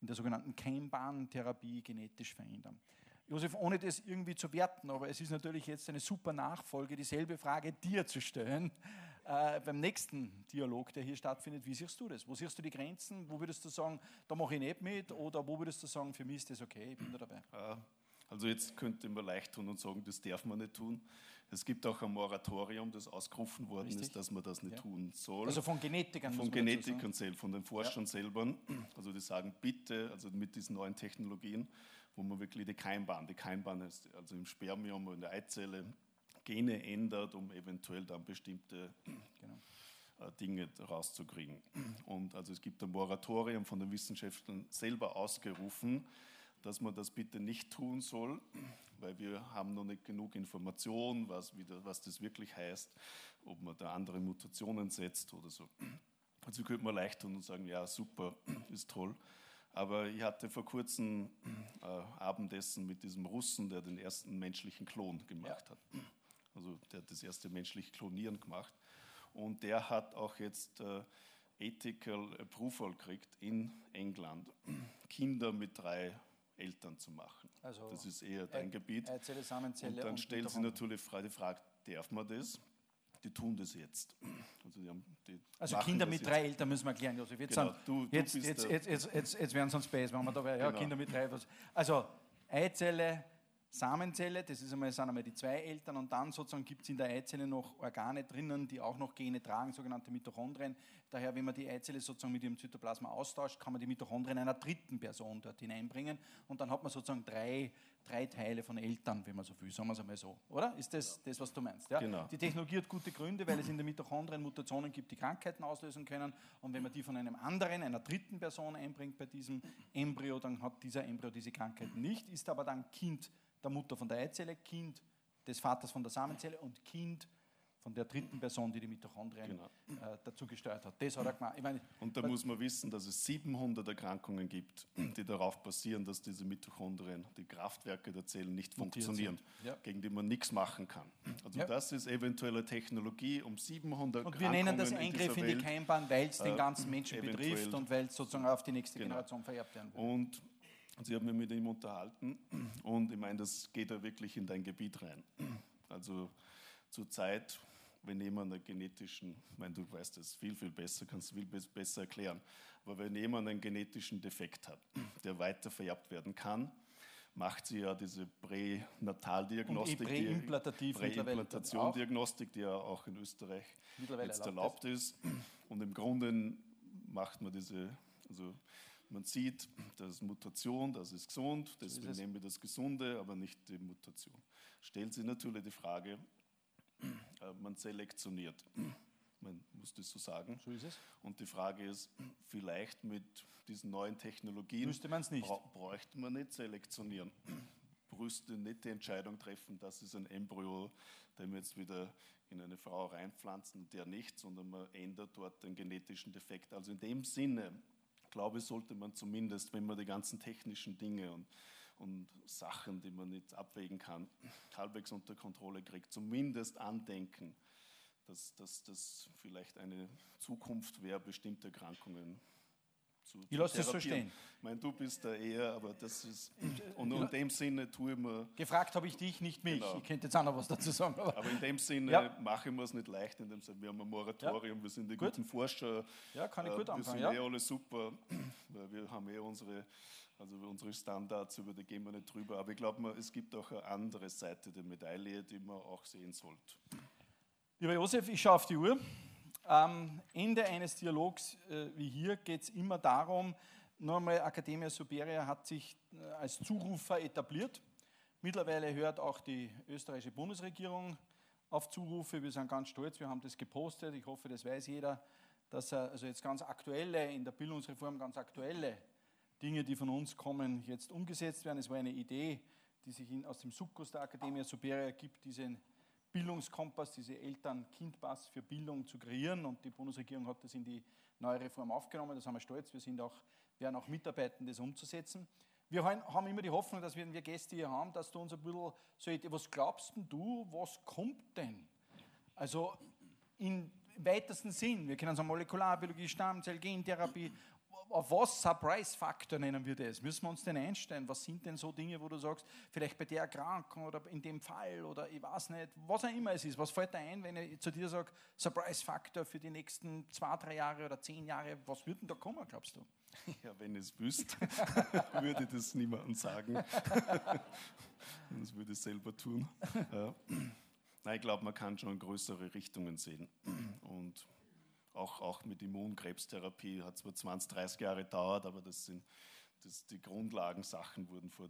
in der sogenannten Keimbahntherapie genetisch verändern. Josef, ohne das irgendwie zu werten, aber es ist natürlich jetzt eine super Nachfolge, dieselbe Frage dir zu stellen. Äh, beim nächsten Dialog, der hier stattfindet, wie siehst du das? Wo siehst du die Grenzen? Wo würdest du sagen, da mache ich nicht mit? Oder wo würdest du sagen, für mich ist das okay, ich bin da dabei? Also jetzt könnte man leicht tun und sagen, das darf man nicht tun. Es gibt auch ein Moratorium, das ausgerufen worden Richtig. ist, dass man das nicht ja. tun soll. Also von Genetikern. Von Genetikern selbst, von den Forschern ja. selber. Also die sagen, bitte, also mit diesen neuen Technologien, wo man wirklich die Keimbahn, die Keimbahn ist also im Spermium und in der Eizelle Gene ändert, um eventuell dann bestimmte genau. Äh, Dinge rauszukriegen. Und also es gibt ein Moratorium von den Wissenschaftlern selber ausgerufen, dass man das bitte nicht tun soll, weil wir haben noch nicht genug Informationen, was, was das wirklich heißt, ob man da andere Mutationen setzt oder so. Also könnte man leicht tun und sagen, ja super, ist toll. Aber ich hatte vor kurzem äh, Abendessen mit diesem Russen, der den ersten menschlichen Klon gemacht ja. hat. Also der hat das erste menschliche Klonieren gemacht. Und der hat auch jetzt äh, Ethical Approval gekriegt in England, Kinder mit drei Eltern zu machen. Also das ist eher dein Gebiet. Eizelle, Samenzelle und dann stellt sich natürlich die Frage, darf man das? die tun das jetzt. Also, die also Kinder mit drei Eltern müssen wir erklären, Josef. Jetzt, genau, du, du jetzt, jetzt, jetzt, jetzt, jetzt, jetzt werden es uns Space, wenn wir da wäre. Ja, genau. Kinder mit drei. Also Eizelle, Samenzelle, das ist einmal, sind einmal die zwei Eltern und dann sozusagen gibt es in der Eizelle noch Organe drinnen, die auch noch Gene tragen, sogenannte Mitochondrien. Daher, wenn man die Eizelle sozusagen mit ihrem Zytoplasma austauscht, kann man die Mitochondrien einer dritten Person dort hineinbringen und dann hat man sozusagen drei, drei Teile von Eltern, wenn man so will, sagen wir es einmal so. Oder? Ist das das, was du meinst? Ja? Genau. Die Technologie hat gute Gründe, weil es in den Mitochondrien Mutationen gibt, die Krankheiten auslösen können und wenn man die von einem anderen, einer dritten Person einbringt bei diesem Embryo, dann hat dieser Embryo diese Krankheiten nicht, ist aber dann Kind der Mutter von der Eizelle, Kind des Vaters von der Samenzelle und Kind von der dritten Person, die die Mitochondrien Genau. äh, dazu gesteuert hat. Das hat er gemacht. Ich meine, Und da muss man wissen, dass es 700 Erkrankungen gibt, die darauf basieren, dass diese Mitochondrien, die Kraftwerke der Zellen nicht funktionieren. Ja. gegen die man nichts machen kann. Also Ja. das ist eventuelle Technologie, um 700 und wir nennen das Eingriff in, dieser die Keimbahn, weil es den äh, ganzen Menschen betrifft und weil es sozusagen auf die nächste Genau. Generation vererbt werden wird. Und sie haben mich mit ihm unterhalten und ich meine, das geht ja wirklich in dein Gebiet rein. Also zur Zeit, wenn jemand einen genetischen, ich meine, du weißt das viel, viel besser, kannst du viel bes- besser erklären, aber wenn jemand einen genetischen Defekt hat, der weiter vererbt werden kann, macht sie ja diese Pränataldiagnostik, mittlerweile Präimplantationsdiagnostik, die ja auch in Österreich jetzt erlaubt erlaubt ist. Und im Grunde macht man diese, also man sieht, das ist Mutation, das ist gesund, deswegen es. nehmen wir das Gesunde, aber nicht die Mutation. Stellt sich natürlich die Frage, äh, man selektioniert, man muss das so sagen. So ist es. Und die Frage ist, vielleicht mit diesen neuen Technologien Müsste man's nicht. bräuchte man nicht selektionieren. Brüste nicht die Entscheidung treffen, das ist ein Embryo, den wir jetzt wieder in eine Frau reinpflanzen, der nicht, sondern man ändert dort den genetischen Defekt. Also in dem Sinne, glaube sollte man zumindest, wenn man die ganzen technischen Dinge und, und Sachen, die man nicht abwägen kann, halbwegs unter Kontrolle kriegt, zumindest andenken, dass das vielleicht eine Zukunft wäre, bestimmte Erkrankungen zu Ich lasse das so therapieren. stehen. Ich meine, du bist da eher, aber das ist. Und in dem Sinne tue ich mir. Gefragt habe ich dich, nicht mich. Genau. Ich könnte jetzt auch noch was dazu sagen. Aber Aber in dem Sinne Ja. mache ich mir es nicht leicht, in dem Sinne, wir haben ein Moratorium, wir sind die Gut. guten Forscher. Ja, kann ich gut wir anfangen, sind ja. eh alle super, weil wir haben eh unsere, also unsere Standards, über die gehen wir nicht drüber. Aber ich glaube, es gibt auch eine andere Seite der Medaille, die man auch sehen sollte. Lieber Josef, ich schaue auf die Uhr. Am Ende eines Dialogs äh, wie hier geht es immer darum, einmal Academia Superia hat sich äh, als Zurufer etabliert. Mittlerweile hört auch die österreichische Bundesregierung auf Zurufe. Wir sind ganz stolz, wir haben das gepostet. Ich hoffe, das weiß jeder, dass er also jetzt ganz aktuelle, in der Bildungsreform ganz aktuelle Dinge, die von uns kommen, jetzt umgesetzt werden. Es war eine Idee, die sich aus dem Sukkus der Academia Superia gibt, diesen Bildungskompass, diese Eltern-Kind-Pass für Bildung zu kreieren. Und die Bundesregierung hat das in die neue Reform aufgenommen. Da sind wir stolz. Wir sind auch, werden auch mitarbeiten, das umzusetzen. Wir haben immer die Hoffnung, dass wenn wir Gäste hier haben, dass du uns ein bisschen so, was glaubst denn du, was kommt denn? Also im weitesten Sinn, wir kennen so Molekularbiologie, Stammzell, Gentherapie. Auf was Surprise-Faktor nennen wir das? Müssen wir uns denn einstellen? Was sind denn so Dinge, wo du sagst, vielleicht bei der Erkrankung oder in dem Fall oder ich weiß nicht, was auch immer es ist. Was fällt dir ein, wenn ich zu dir sage, Surprise-Faktor für die nächsten zwei, drei Jahre oder zehn Jahre? Was wird denn da kommen, glaubst du? Ja, wenn ich es wüsste, würde ich das niemandem sagen. das würde ich selber tun. Ja. Nein, ich glaube, man kann schon größere Richtungen sehen. Und auch, auch mit Immunkrebstherapie hat zwar 20, 30 Jahre gedauert, aber das sind das, die Grundlagensachen wurden vor,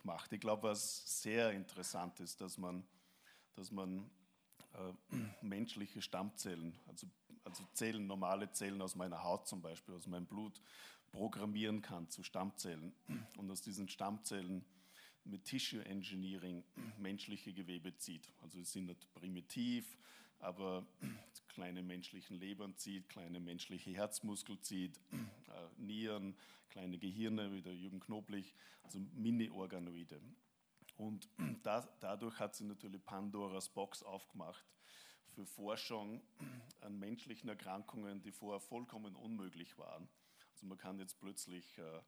gemacht. Ich glaube, was sehr interessant ist, dass man, dass man äh, menschliche Stammzellen, also, also Zellen, normale Zellen aus meiner Haut zum Beispiel, aus meinem Blut, programmieren kann zu Stammzellen und aus diesen Stammzellen mit Tissue Engineering menschliche Gewebe zieht. Also sie sind nicht primitiv, aber kleine menschlichen Lebern zieht, kleine menschliche Herzmuskel zieht, äh, Nieren, kleine Gehirne, wie der Jürgen Knoblich, also Mini-Organoide. Und da, dadurch hat sie natürlich Pandoras Box aufgemacht für Forschung an menschlichen Erkrankungen, die vorher vollkommen unmöglich waren. Also man kann jetzt plötzlich äh,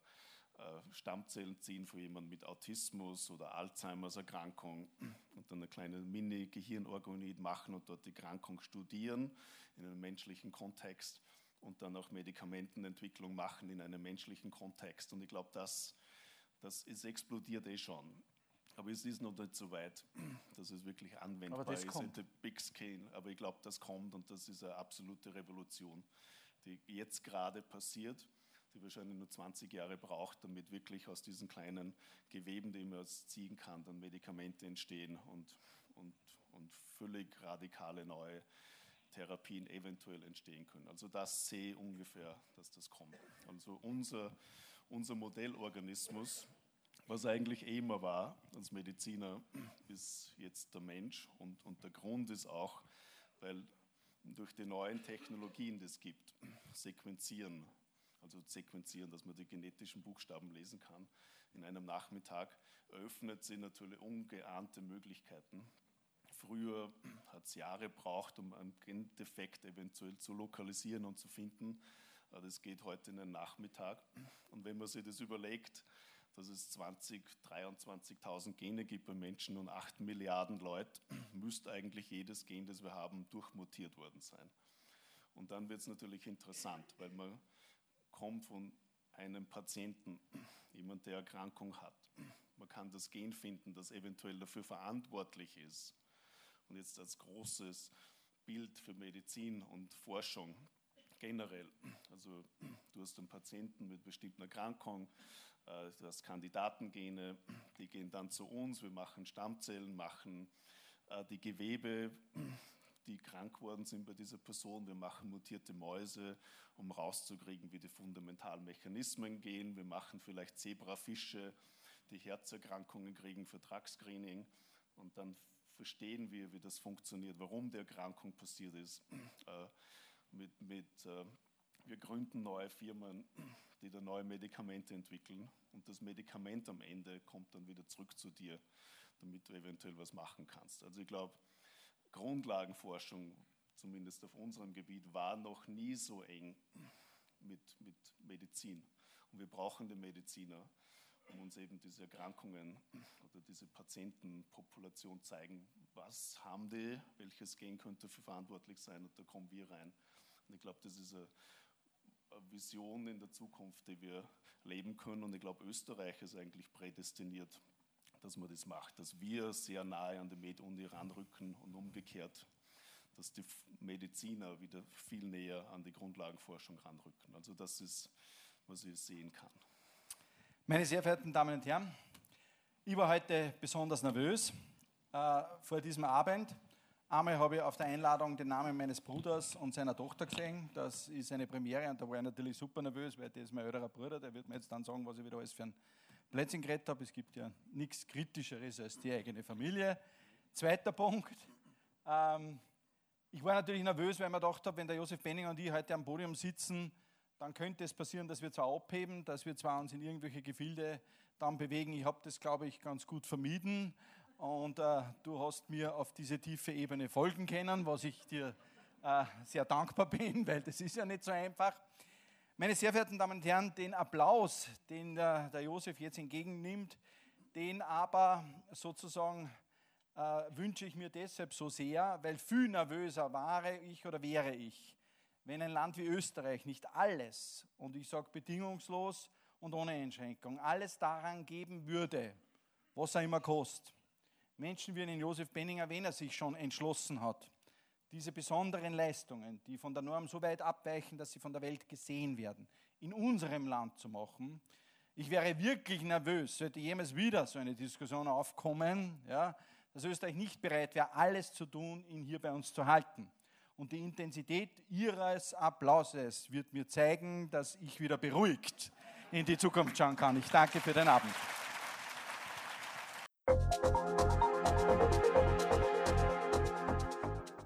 Stammzellen ziehen von jemandem mit Autismus oder Alzheimers Erkrankung und dann eine kleine Mini-Gehirnorganoid machen und dort die Erkrankung studieren in einem menschlichen Kontext und dann auch Medikamentenentwicklung machen in einem menschlichen Kontext. Und ich glaube, das, das ist explodiert eh schon. Aber es ist noch nicht so weit, dass es wirklich anwendbar Aber das ist kommt. in der Big Scale. Aber ich glaube, das kommt und das ist eine absolute Revolution, die jetzt gerade passiert, die wahrscheinlich nur 20 Jahre braucht, damit wirklich aus diesen kleinen Geweben, die man ziehen kann, dann Medikamente entstehen und, und, und völlig radikale neue Therapien eventuell entstehen können. Also das sehe ich ungefähr, dass das kommt. Also unser, unser Modellorganismus was eigentlich eh immer war als Mediziner, ist jetzt der Mensch. Und, und der Grund ist auch, weil durch die neuen Technologien, die es gibt, sequenzieren, also sequenzieren, dass man die genetischen Buchstaben lesen kann, in einem Nachmittag eröffnet sie natürlich ungeahnte Möglichkeiten. Früher hat es Jahre gebraucht, um einen Gendefekt eventuell zu lokalisieren und zu finden. Das geht heute in einen Nachmittag. Und wenn man sich das überlegt, dass es 20, 23.000 Gene gibt bei Menschen und 8 Milliarden Leute, müsste eigentlich jedes Gen, das wir haben, durchmutiert worden sein. Und dann wird es natürlich interessant, weil man kommt von einem Patienten, jemand, der Erkrankung hat. Man kann das Gen finden, das eventuell dafür verantwortlich ist. Und jetzt als großes Bild für Medizin und Forschung generell. Also du hast einen Patienten mit bestimmten Erkrankungen, äh, du hast Kandidatengene, die gehen dann zu uns, wir machen Stammzellen, machen äh, die Gewebe, die krank worden sind bei dieser Person, wir machen mutierte Mäuse, um rauszukriegen, wie die fundamentalen Mechanismen gehen, wir machen vielleicht Zebrafische, die Herzerkrankungen kriegen für Drug-Screening und dann verstehen wir, wie das funktioniert, warum die Erkrankung passiert ist. Äh, mit, mit wir gründen neue Firmen, die da neue Medikamente entwickeln und das Medikament am Ende kommt dann wieder zurück zu dir, damit du eventuell was machen kannst. Also ich glaube, Grundlagenforschung, zumindest auf unserem Gebiet, war noch nie so eng mit, mit Medizin. Und wir brauchen den Mediziner, um uns eben diese Erkrankungen oder diese Patientenpopulation zeigen, was haben die, welches Gen könnte dafür verantwortlich sein und da kommen wir rein. Und ich glaube, das ist eine Vision in der Zukunft, die wir leben können. Und ich glaube, Österreich ist eigentlich prädestiniert, dass man das macht, dass wir sehr nahe an die Med-Uni ranrücken und umgekehrt, dass die Mediziner wieder viel näher an die Grundlagenforschung ranrücken. Also das ist, was ich sehen kann. Meine sehr verehrten Damen und Herren, ich war heute besonders nervös äh, vor diesem Abend. Einmal habe ich auf der Einladung den Namen meines Bruders und seiner Tochter gesehen. Das ist eine Premiere und da war ich natürlich super nervös, weil das ist mein älterer Bruder, der wird mir jetzt dann sagen, was ich wieder alles für ein Plätzchen geredet habe. Es gibt ja nichts Kritischeres als die eigene Familie. Zweiter Punkt. Ähm, ich war natürlich nervös, weil ich mir gedacht habe, wenn der Josef Benning und ich heute am Podium sitzen, dann könnte es passieren, dass wir zwar abheben, dass wir zwar uns in irgendwelche Gefilde dann bewegen. Ich habe das, glaube ich, ganz gut vermieden und äh, du hast mir auf diese tiefe Ebene folgen können, was ich dir äh, sehr dankbar bin, weil das ist ja nicht so einfach. Meine sehr verehrten Damen und Herren, den Applaus, den der, der Josef jetzt entgegennimmt, den aber sozusagen äh, wünsche ich mir deshalb so sehr, weil viel nervöser war ich oder wäre ich, wenn ein Land wie Österreich nicht alles, und ich sage bedingungslos und ohne Einschränkung, alles daran geben würde, was er immer kostet, Menschen wie einen Josef Benninger, wenn er sich schon entschlossen hat, diese besonderen Leistungen, die von der Norm so weit abweichen, dass sie von der Welt gesehen werden, in unserem Land zu machen. Ich wäre wirklich nervös, sollte jemals wieder so eine Diskussion aufkommen, ja, dass Österreich nicht bereit wäre, alles zu tun, ihn hier bei uns zu halten. Und die Intensität Ihres Applauses wird mir zeigen, dass ich wieder beruhigt in die Zukunft schauen kann. Ich danke für den Abend.